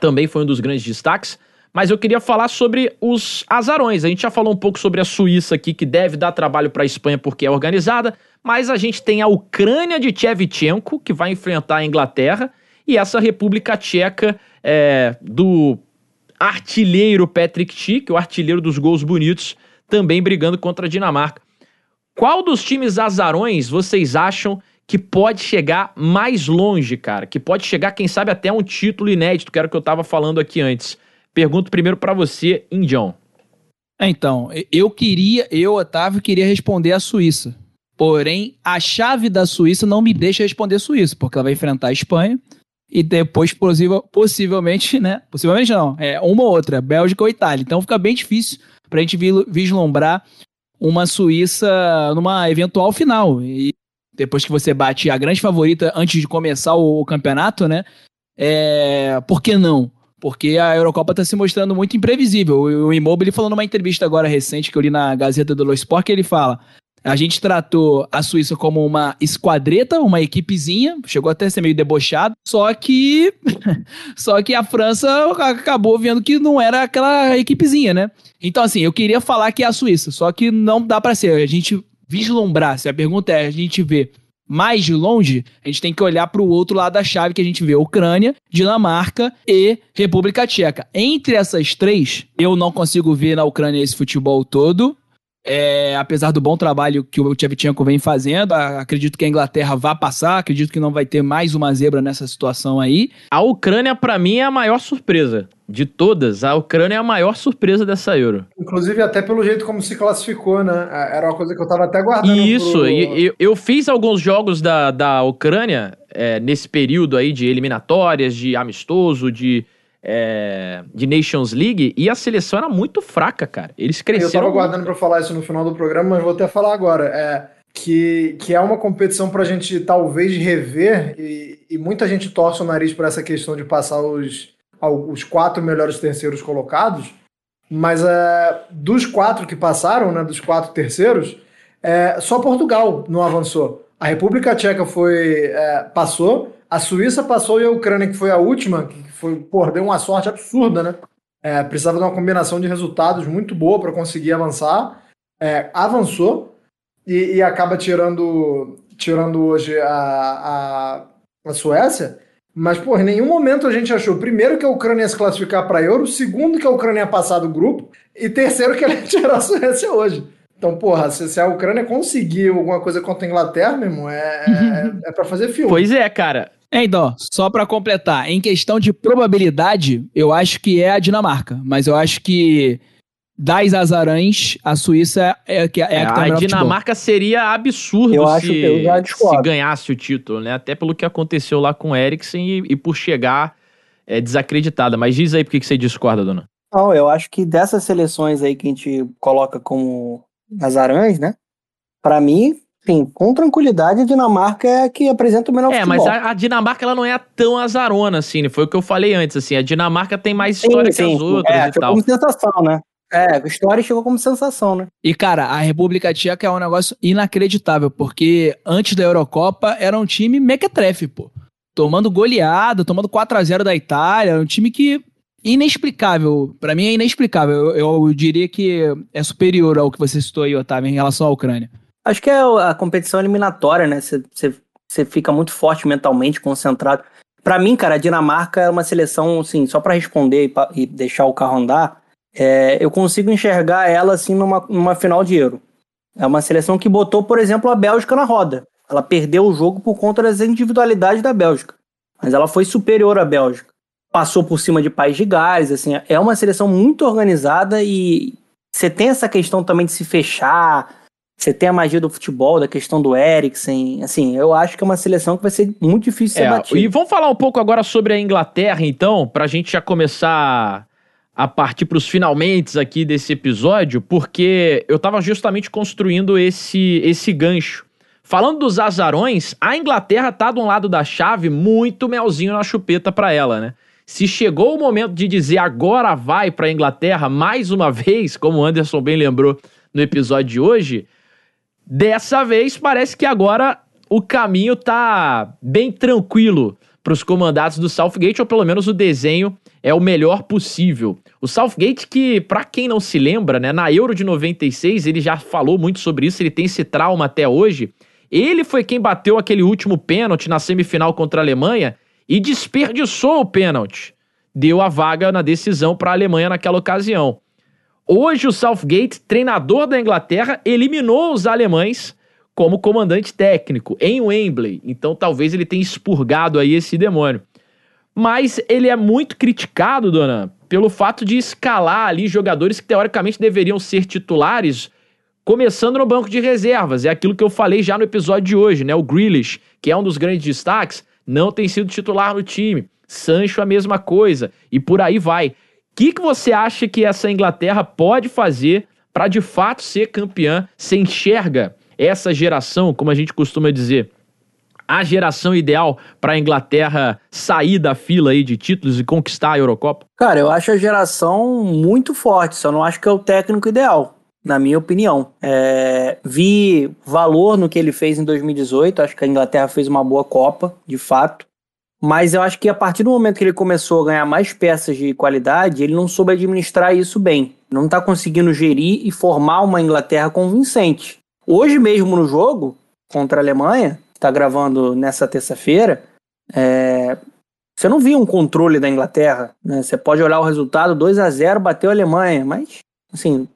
também foi um dos grandes destaques. Mas eu queria falar sobre os azarões. A gente já falou um pouco sobre a Suíça aqui, que deve dar trabalho para a Espanha porque é organizada, mas a gente tem a Ucrânia de Tchevchenko, que vai enfrentar a Inglaterra, e essa República Tcheca é, do artilheiro Patrick Schick, o artilheiro dos gols bonitos, também brigando contra a Dinamarca. Qual dos times azarões vocês acham que pode chegar mais longe, cara? Que pode chegar, quem sabe, até um título inédito, que era o que eu estava falando aqui antes. Pergunto primeiro para você, Indião. É, então, eu queria, eu, Otávio, queria responder a Suíça. Porém, a chave da Suíça não me deixa responder Suíça, porque ela vai enfrentar a Espanha e depois, possivelmente, né? Possivelmente não, é uma ou outra, Bélgica ou Itália. Então fica bem difícil para a gente vislumbrar uma Suíça numa eventual final. E depois que você bate a grande favorita antes de começar o campeonato, né? É, por que não? porque a Eurocopa está se mostrando muito imprevisível. O Immobile falou numa entrevista agora recente que eu li na Gazeta do Sport que ele fala: a gente tratou a Suíça como uma esquadreta, uma equipezinha, chegou até a ser meio debochado, só que só que a França acabou vendo que não era aquela equipezinha, né? Então assim, eu queria falar que é a Suíça, só que não dá para ser. A gente vislumbrar, se a pergunta é a gente vê mais de longe, a gente tem que olhar para o outro lado da chave que a gente vê Ucrânia, Dinamarca e República Tcheca. Entre essas três, eu não consigo ver na Ucrânia esse futebol todo. É, apesar do bom trabalho que o Tchevchenko vem fazendo, acredito que a Inglaterra vá passar, acredito que não vai ter mais uma zebra nessa situação aí. A Ucrânia, para mim, é a maior surpresa. De todas, a Ucrânia é a maior surpresa dessa Euro. Inclusive, até pelo jeito como se classificou, né? Era uma coisa que eu tava até guardando. Isso, pro... eu, eu fiz alguns jogos da, da Ucrânia é, nesse período aí de eliminatórias, de amistoso, de é, de Nations League e a seleção era muito fraca, cara. Eles cresceram. Eu tava aguardando para falar isso no final do programa, mas vou até falar agora. É, que, que é uma competição para a gente talvez rever e, e, muita gente torce o nariz por essa questão de passar os, os quatro melhores terceiros colocados, mas é, dos quatro que passaram, né, dos quatro terceiros, é, só Portugal não avançou. A República Tcheca foi é, passou, a Suíça passou e a Ucrânia, que foi a última, que foi, pô, deu uma sorte absurda, né? É, precisava de uma combinação de resultados muito boa para conseguir avançar. É, avançou e, e, acaba tirando, tirando hoje a, a, a Suécia. Mas, pô, em nenhum momento a gente achou, primeiro, que a Ucrânia ia se classificar para Euro, segundo, que a Ucrânia ia passar do grupo, e terceiro, que ela ia tirar a Suécia hoje. Então, porra, se, se, a Ucrânia conseguir alguma coisa contra a Inglaterra, meu irmão, é, é, é para fazer filme. Pois é, cara. É, então, só para completar, em questão de probabilidade, eu acho que é a Dinamarca, mas eu acho que das azarãs, a Suíça é, é, é a que tá A Dinamarca seria absurdo eu se, se ganhasse o título, né? Até pelo que aconteceu lá com o Eriksen e, e por chegar é, desacreditada. Mas diz aí por que você discorda, dona. Não, eu acho que dessas seleções aí que a gente coloca como azarãs, né? Para mim, Sim, com tranquilidade a Dinamarca é a que apresenta o melhor é, futebol. É, mas a, a, Dinamarca ela não é tão azarona assim, né? foi o que eu falei antes, assim, a Dinamarca tem mais história sim, sim. que as outras é, e tal. como sensação, né? É, a história chegou como sensação, né? E, cara, a República Tcheca é um negócio inacreditável, porque antes da Eurocopa era um time mequetrefe, pô. Tomando goleada, tomando 4 a 0 da Itália, um time que inexplicável. Para mim é inexplicável. Eu, eu, diria que é superior ao que você citou aí, Otávio, em relação à Ucrânia. Acho que é a competição eliminatória, né? Você fica muito forte mentalmente, concentrado. Para mim, cara, a Dinamarca é uma seleção, assim, só para responder e, pra, e, deixar o carro andar, é, eu consigo enxergar ela, assim, numa, numa final de Euro. É uma seleção que botou, por exemplo, a Bélgica na roda. Ela perdeu o jogo por conta das individualidades da Bélgica. Mas ela foi superior à Bélgica. Passou por cima de País de Gales, assim, é uma seleção muito organizada e você tem essa questão também de se fechar, você tem a magia do futebol, da questão do Eriksen. Assim, eu acho que é uma seleção que vai ser muito difícil de ser é, batida. E vamos falar um pouco agora sobre a Inglaterra, então, para a gente já começar a partir para os finalmente aqui desse episódio, porque eu estava justamente construindo esse, esse gancho. Falando dos azarões, a Inglaterra tá de um lado da chave muito melzinho na chupeta para ela, né? Se chegou o momento de dizer agora vai para a Inglaterra mais uma vez, como o Anderson bem lembrou no episódio de hoje, Dessa vez, parece que agora o caminho tá bem tranquilo para os comandados do Southgate, ou pelo menos o desenho é o melhor possível. O Southgate, que, para quem não se lembra, né, na Euro de 96, ele já falou muito sobre isso, ele tem esse trauma até hoje. Ele foi quem bateu aquele último pênalti na semifinal contra a Alemanha e desperdiçou o pênalti. Deu a vaga na decisão para a Alemanha naquela ocasião. Hoje o Southgate, treinador da Inglaterra, eliminou os alemães como comandante técnico em Wembley. Então talvez ele tenha expurgado aí esse demônio. Mas ele é muito criticado, dona, pelo fato de escalar ali jogadores que teoricamente deveriam ser titulares, começando no banco de reservas. É aquilo que eu falei já no episódio de hoje, né? O Grealish, que é um dos grandes destaques, não tem sido titular no time. Sancho a mesma coisa e por aí vai que, que você acha que essa Inglaterra pode fazer para de fato ser campeã? Você enxerga essa geração, como a gente costuma dizer, a geração ideal para a Inglaterra sair da fila aí de títulos e conquistar a Eurocopa? Cara, eu acho a geração muito forte, só não acho que é o técnico ideal, na minha opinião. É, vi valor no que ele fez em 2018, acho que a Inglaterra fez uma boa Copa, de fato. Mas eu acho que a partir do momento que ele começou a ganhar mais peças de qualidade, ele não soube administrar isso bem. Não está conseguindo gerir e formar uma Inglaterra convincente. Hoje mesmo no jogo contra a Alemanha, está gravando nessa terça-feira, é... você não viu um controle da Inglaterra. Né? Você pode olhar o resultado, 2 a 0 bateu a Alemanha, mas assim,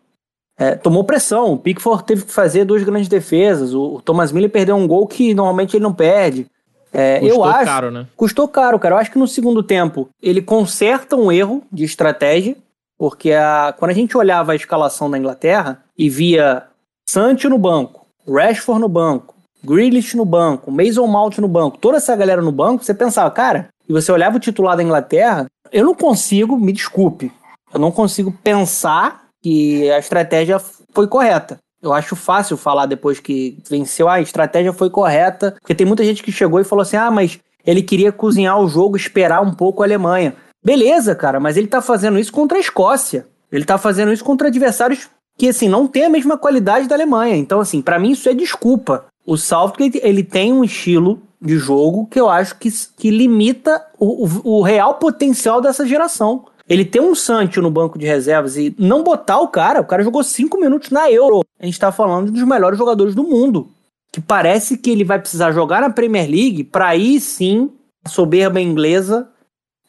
é, tomou pressão. O Pickford teve que fazer duas grandes defesas. O, o Thomas Miller perdeu um gol que normalmente ele não perde. É, custou eu acho, caro, né? Custou caro, cara. Eu acho que no segundo tempo ele conserta um erro de estratégia, porque a, quando a gente olhava a escalação da Inglaterra e via Sancho no banco, Rashford no banco, Grealish no banco, Mason Mount no banco, toda essa galera no banco, você pensava, cara, e você olhava o titular da Inglaterra, eu não consigo, me desculpe, eu não consigo pensar que a estratégia foi correta. Eu acho fácil falar depois que venceu, ah, a estratégia foi correta, porque tem muita gente que chegou e falou assim: ah, mas ele queria cozinhar o jogo, esperar um pouco a Alemanha. Beleza, cara, mas ele tá fazendo isso contra a Escócia. Ele tá fazendo isso contra adversários que, assim, não tem a mesma qualidade da Alemanha. Então, assim, para mim isso é desculpa. O Southgate, ele tem um estilo de jogo que eu acho que, que limita o, o, o real potencial dessa geração. Ele ter um Sancho no banco de reservas e não botar o cara, o cara jogou cinco minutos na Euro. A gente tá falando dos melhores jogadores do mundo. Que parece que ele vai precisar jogar na Premier League para aí sim a soberba inglesa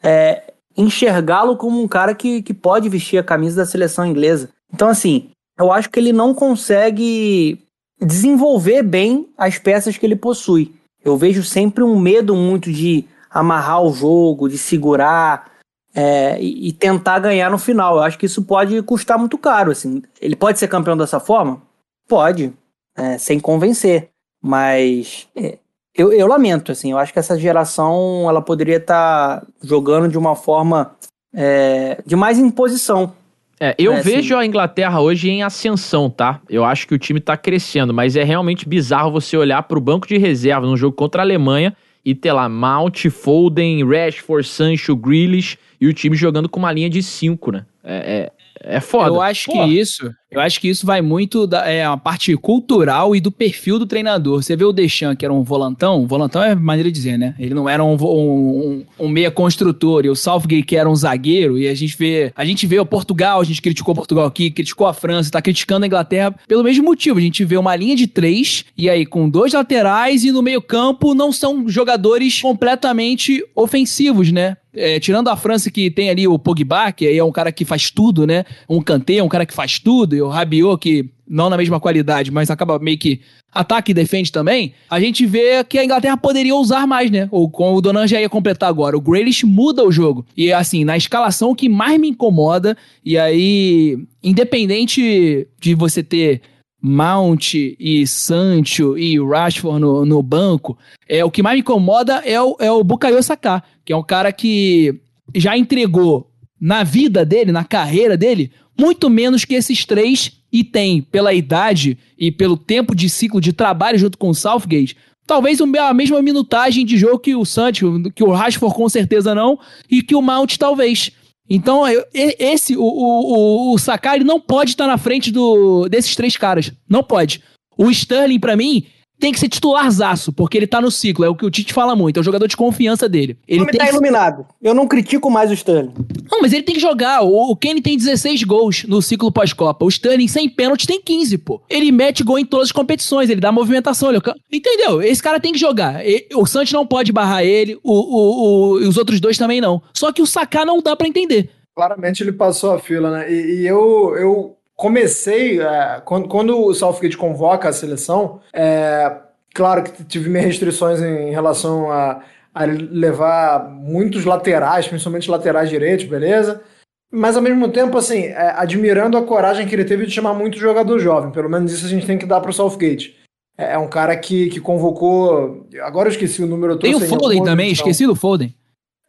é, enxergá-lo como um cara que, que pode vestir a camisa da seleção inglesa. Então, assim, eu acho que ele não consegue desenvolver bem as peças que ele possui. Eu vejo sempre um medo muito de amarrar o jogo, de segurar, é, e, e, tentar ganhar no final. Eu acho que isso pode custar muito caro. Assim. Ele pode ser campeão dessa forma? Pode, é, sem convencer. Mas é, eu, eu, lamento, assim, eu acho que essa geração ela poderia estar tá jogando de uma forma é, de mais imposição. É, eu É, vejo sim. a Inglaterra hoje em ascensão, tá? Eu acho que o time tá crescendo, mas é realmente bizarro você olhar pro banco de reserva num jogo contra a Alemanha e ter lá Mount, Foden, Rashford, Sancho, Grealish e o time jogando com uma linha de cinco, né? É, é, é foda. Eu acho que isso, eu acho que isso vai muito da é, a parte cultural e do perfil do treinador. Você vê o Deschamps, que era um volantão, volantão é maneira de dizer, né? Ele não era um, um, um, meia construtor, e o Southgate que era um zagueiro, e a gente vê, a gente vê o Portugal, a gente criticou Portugal aqui, criticou a França, tá criticando a Inglaterra pelo mesmo motivo. A gente vê uma linha de três, e aí com dois laterais e no meio campo não são jogadores completamente ofensivos, né? É, tirando a França que tem ali o Pogba, que aí é um cara que faz tudo, né? Um Kanté, um cara que faz tudo, e o Rabiot, que não na mesma qualidade, mas acaba meio que ataca e defende também. A gente vê que a Inglaterra poderia usar mais, né? Ou com o Donan já ia completar agora. O Grealish muda o jogo. E assim, na escalação o que mais me incomoda, e aí, independente de você ter Mount e Sancho e Rashford no, no banco, é o que mais me incomoda é o, é o Bukayo Saka, que é um cara que já entregou na vida dele, na carreira dele, muito menos que esses três e tem, pela idade e pelo tempo de ciclo de trabalho junto com o Southgate, talvez a mesma minutagem de jogo que o Sancho, que o Rashford com certeza não, e que o Mount talvez. Então, esse, o, o, o, o Saka, ele não pode estar na frente do, desses três caras. Não pode. O Sterling, pra mim, tem que ser titularzaço, porque ele tá no ciclo. É o que o Tite fala muito. É o jogador de confiança dele. O Ele homem tem tá que... iluminado. Eu não critico mais o Sterling. Não, mas ele tem que jogar. O, o Kane tem 16 gols no ciclo pós-Copa. O Sterling, sem pênalti, tem 15, pô. Ele mete gol em todas as competições. Ele dá movimentação. Ele... o Entendeu? Esse cara tem que jogar. E- o Santos não pode barrar ele. O, o, o- e os outros dois também não. Só que o Saká não dá pra entender. Claramente ele passou a fila, né? E, e eu, eu comecei, é, quando, quando o Southgate convoca a seleção, é, claro que tive minhas restrições em relação a, a levar muitos laterais, principalmente laterais direitos, beleza? Mas ao mesmo tempo, assim, é, admirando a coragem que ele teve de chamar muito jogador jovem. Pelo menos isso a gente tem que dar pro Southgate. É, é um cara que, que convocou. Agora eu esqueci o número. tô Tem o Foden também. edição. Esqueci do Foden.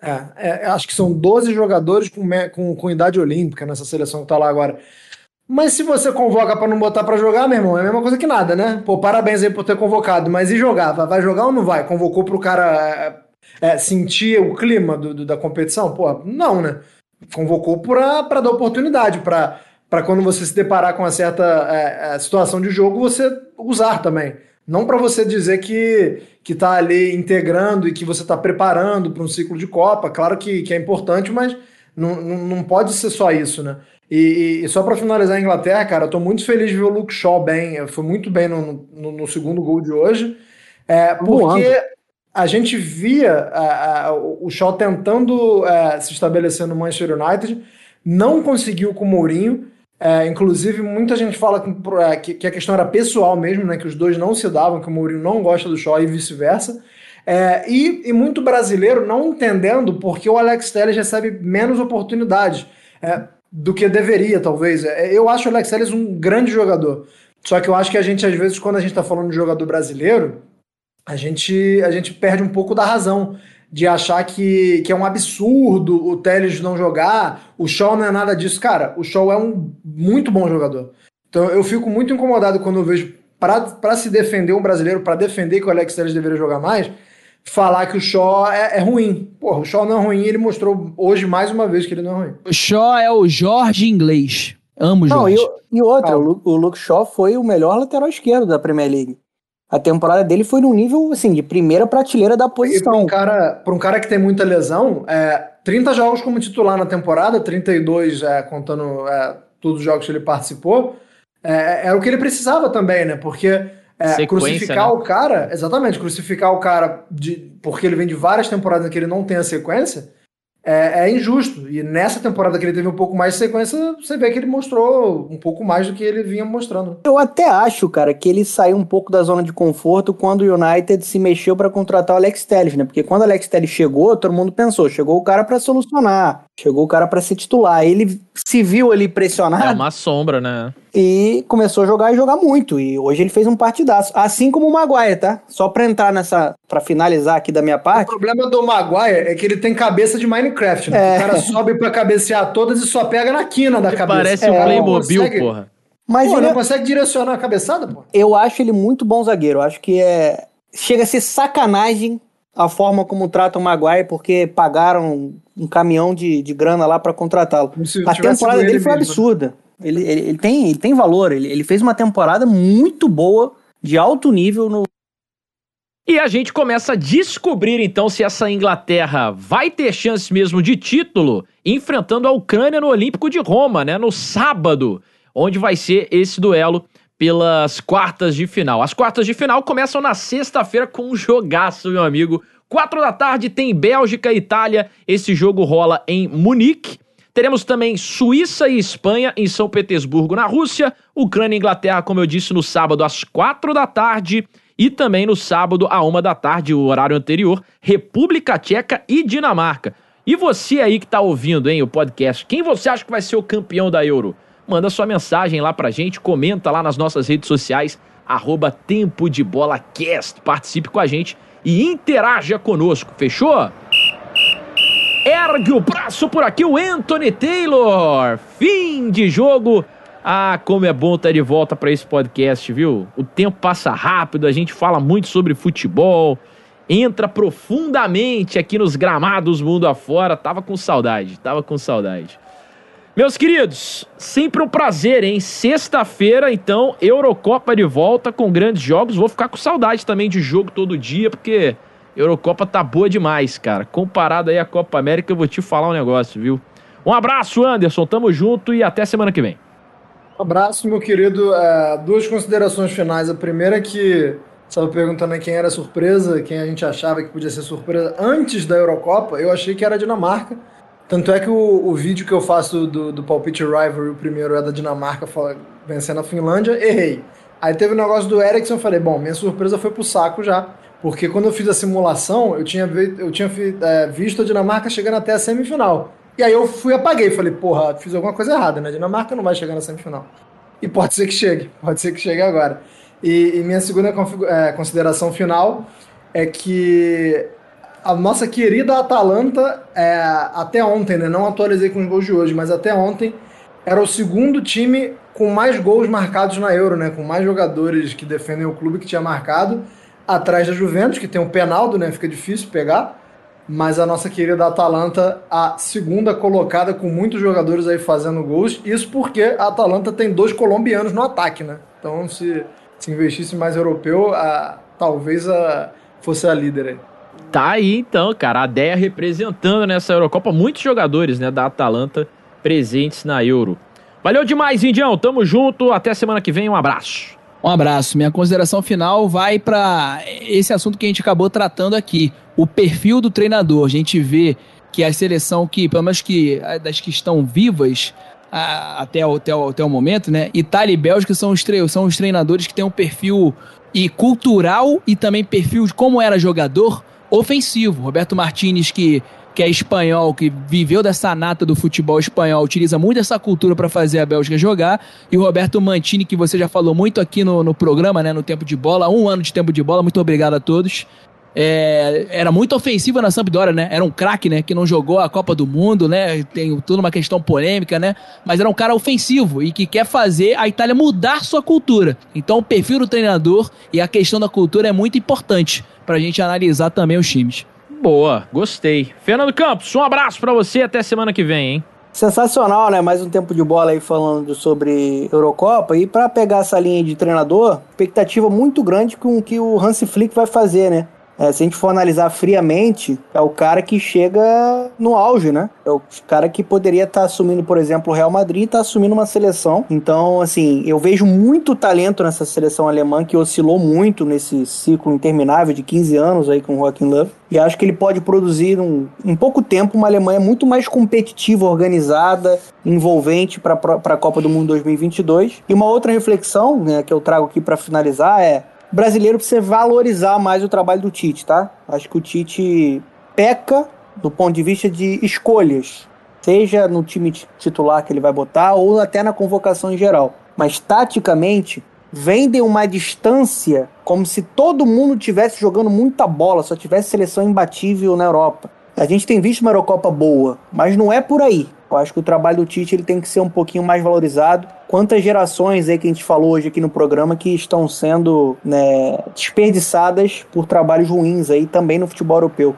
É, é, acho que são 12 jogadores com, com, com idade olímpica nessa seleção que tá lá agora. Mas se você convoca pra não botar pra jogar, meu irmão, é a mesma coisa que nada, né? Pô, parabéns aí por ter convocado, mas e jogar? Vai, jogar ou não vai? Convocou pro cara é, é, sentir o clima do, do- da competição? Pô, não, né? Convocou pra dar oportunidade, pra quando você se deparar com uma certa é, é, situação de jogo, você usar também. Não pra você dizer que, que tá ali integrando e que você tá preparando para um ciclo de Copa. Claro que, que é importante, mas não, não, não pode ser só isso, né? E, e- só para finalizar a Inglaterra, cara, eu tô muito feliz de ver o Luke Shaw bem. Foi muito bem no, no, no segundo gol de hoje. É, Voando. porque a gente via a- a- o Shaw tentando é, se estabelecer no Manchester United, não conseguiu com o Mourinho. É, inclusive, muita gente fala que, é, que- que a questão era pessoal mesmo, né? Que os dois não se davam, que o Mourinho não gosta do Shaw e vice-versa. É, e, e muito brasileiro não entendendo porque o Alex Telles recebe menos oportunidades é, do que deveria, talvez. É, eu acho o Alex Telles um grande jogador. Só que eu acho que a gente, às vezes, quando a gente está falando de jogador brasileiro, a gente, a gente perde um pouco da razão de achar que, que é um absurdo o Telles não jogar, o Shaw não é nada disso. Cara, o Shaw é um muito bom jogador. Então eu fico muito incomodado quando eu vejo, para se defender um brasileiro, para defender que o Alex Telles deveria jogar mais, falar que o Shaw é, é ruim. Porra, o Shaw não é ruim, ele mostrou hoje mais uma vez que ele não é ruim. O Shaw é o Jorge inglês. Amo o Não, Jorge. e, o- e outra, Ah. o, Lu- o Luke Shaw foi o melhor lateral esquerdo da Premier League. A temporada dele foi num nível, assim, de primeira prateleira da E para posição. um cara, pra um cara que tem muita lesão, é, 30 jogos como titular na temporada, 32 é, contando é, todos os jogos que ele participou, é, era o que ele precisava também, né? Porque é, crucificar né? o cara, exatamente, crucificar o cara de, porque ele vem de várias temporadas em que ele não tem a sequência, é, é injusto. E nessa temporada que ele teve um pouco mais de sequência, você vê que ele mostrou um pouco mais do que ele vinha mostrando. Eu até acho, cara, que ele saiu um pouco da zona de conforto quando o United se mexeu pra contratar o Alex Telles, né? Porque quando o Alex Telles chegou, todo mundo pensou, chegou o cara pra solucionar. Chegou o cara para ser titular. Ele se viu ali pressionado. É uma sombra, né? E começou a jogar e jogar muito. E hoje ele fez um partidaço. Assim como o Maguire, tá? Só pra entrar nessa. pra finalizar aqui da minha parte. O problema do Maguire é que ele tem cabeça de Minecraft, né? É. O cara sobe pra cabecear todas e só pega na quina da cabeça. Parece é, um Playmobil, consegue... porra. Mas pô, ele não é... consegue direcionar a cabeçada, pô? Eu acho ele muito bom zagueiro. Eu acho que é. Chega a ser sacanagem a forma como trata o Maguire, porque pagaram um caminhão de, de grana lá para contratá-lo. A temporada dele foi mesmo. absurda. Ele, ele, ele, tem, ele tem valor, ele, ele fez uma temporada muito boa, de alto nível no. E a gente começa a descobrir então se essa Inglaterra vai ter chance mesmo de título enfrentando a Ucrânia no Olímpico de Roma, né? No sábado, onde vai ser esse duelo pelas quartas de final. As quartas de final começam na sexta-feira com um jogaço, meu amigo. Quatro da tarde tem Bélgica e Itália. Esse jogo rola em Munique. Teremos também Suíça e Espanha em São Petersburgo, na Rússia. Ucrânia e Inglaterra, como eu disse, no sábado às quatro da tarde. E também no sábado, à uma da tarde, o horário anterior, República Tcheca e Dinamarca. E você aí que tá ouvindo, hein, o podcast, quem você acha que vai ser o campeão da Euro? Manda sua mensagem lá pra gente, comenta lá nas nossas redes sociais, arroba Tempo de Bola Cast. Participe com a gente e interaja conosco, fechou? Ergue o braço por aqui o Anthony Taylor. Fim de jogo. Ah, como é bom estar de volta para esse podcast, viu? O tempo passa rápido, a gente fala muito sobre futebol, entra profundamente aqui nos gramados mundo afora. Tava com saudade, tava com saudade. Meus queridos, sempre um prazer, hein? Sexta-feira, então, Eurocopa de volta com grandes jogos. Vou ficar com saudade também de jogo todo dia, porque Eurocopa tá boa demais, cara. Comparado aí à Copa América, eu vou te falar um negócio, viu? Um abraço, Anderson. Tamo junto e até semana que vem. Um abraço, meu querido. É, duas considerações finais. A primeira é que estava perguntando quem era surpresa, quem a gente achava que podia ser surpresa antes da Eurocopa. Eu achei que era a Dinamarca tanto é que o, o vídeo que eu faço do, do Palpite Rivalry, o primeiro é da Dinamarca vencendo a Finlândia, errei. Aí teve o negócio do Ericsson, eu falei, bom, minha surpresa foi pro saco já, porque quando eu fiz a simulação, eu tinha, eu tinha é, visto a Dinamarca chegando até a semifinal. E aí eu fui apaguei, falei, porra, fiz alguma coisa errada, né? A Dinamarca não vai chegar na semifinal. E pode ser que chegue, pode ser que chegue agora. E, e minha segunda é, consideração final é que a nossa querida Atalanta, é, até ontem, né? Não atualizei com os gols de hoje, mas até ontem era o segundo time com mais gols marcados na Euro, né? Com mais jogadores que defendem o clube que tinha marcado, atrás da Juventus, que tem o Penaldo, né? Fica difícil pegar. Mas a nossa querida Atalanta, a segunda colocada com muitos jogadores aí fazendo gols. Isso porque a Atalanta tem dois colombianos no ataque, né? Então, se, se investisse mais europeu, a, talvez a, fosse a líder aí. Tá aí então, cara, a Deia representando nessa Eurocopa muitos jogadores, né, da Atalanta presentes na Euro. Valeu demais, Indião. Tamo junto. Até semana que vem. Um abraço. Um abraço. Minha consideração final vai para esse assunto que a gente acabou tratando aqui, o perfil do treinador. A gente vê que a seleção que, pelo menos que das que estão vivas a, até, o, até, até o momento, né? Itália e Bélgica são os, são os treinadores que têm um perfil e cultural e também perfil de como era jogador ofensivo. Roberto Martinez, que, que é espanhol, que viveu dessa nata do futebol espanhol, utiliza muito essa cultura para fazer a Bélgica jogar. E o Roberto Mantini, que você já falou muito aqui no, no programa, né, no Tempo de Bola, um ano de Tempo de Bola, muito obrigado a todos. É, era muito ofensiva na Sampdoria, né? Era um craque, né? Que não jogou a Copa do Mundo, né? Tem toda uma questão polêmica, né? Mas era um cara ofensivo e que quer fazer a Itália mudar sua cultura. Então o perfil do treinador e a questão da cultura é muito importante pra gente analisar também os times. Boa, gostei. Fernando Campos, um abraço para você até semana que vem, hein? Sensacional, né? Mais um tempo de bola aí falando sobre Eurocopa. E para pegar essa linha de treinador, expectativa muito grande com o que o Hansi Flick vai fazer, né? É, se a gente for analisar friamente, é o cara que chega no auge, né? É o cara que poderia estar tá assumindo, por exemplo, o Real Madrid e tá assumindo uma seleção. Então, assim, eu vejo muito talento nessa seleção alemã que oscilou muito nesse ciclo interminável de 15 anos aí com o Joaquim Love. E acho que ele pode produzir um, em pouco tempo uma Alemanha muito mais competitiva, organizada, envolvente para a Copa do Mundo 2022. E uma outra reflexão né, que eu trago aqui para finalizar é brasileiro precisa valorizar mais o trabalho do Tite, tá? Acho que o Tite peca do ponto de vista de escolhas. seja no time titular que ele vai botar ou até na convocação em geral. Mas taticamente, vendem uma distância como se todo mundo tivesse jogando muita bola, só tivesse seleção imbatível na Europa. A gente tem visto uma Eurocopa boa, mas não é por aí. Eu acho que o trabalho do Tite ele tem que ser um pouquinho mais valorizado. Quantas gerações aí que a gente falou hoje aqui no programa que estão sendo né, desperdiçadas por trabalhos ruins aí também no futebol europeu.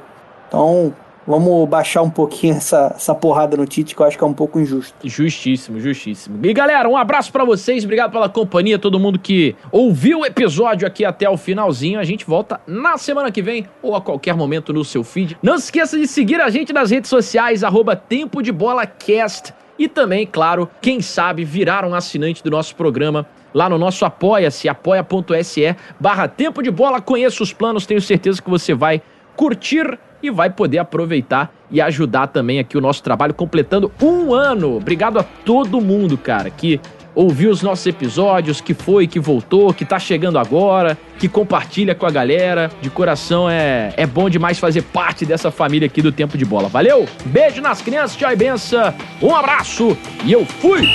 Então, Vamos baixar um pouquinho essa, essa porrada no Tite, que eu acho que é um pouco injusto. Justíssimo, justíssimo. E galera, um abraço para vocês, obrigado pela companhia, todo mundo que ouviu o episódio aqui até o finalzinho. A gente volta na semana que vem ou a qualquer momento no seu feed. Não se esqueça de seguir a gente nas redes sociais, arroba Tempo de Bola Cast. E também, claro, quem sabe virar um assinante do nosso programa lá no nosso apoia-se, apoia.se barra Tempo de Bola. Conheça os planos, tenho certeza que você vai curtir e vai poder aproveitar e ajudar também aqui o nosso trabalho completando um ano. Obrigado a todo mundo, cara, que ouviu os nossos episódios, que foi, que voltou, que tá chegando agora, que compartilha com a galera. De coração é, é bom demais fazer parte dessa família aqui do Tempo de Bola. Valeu? Beijo nas crianças, tchau e benção. Um abraço e eu fui!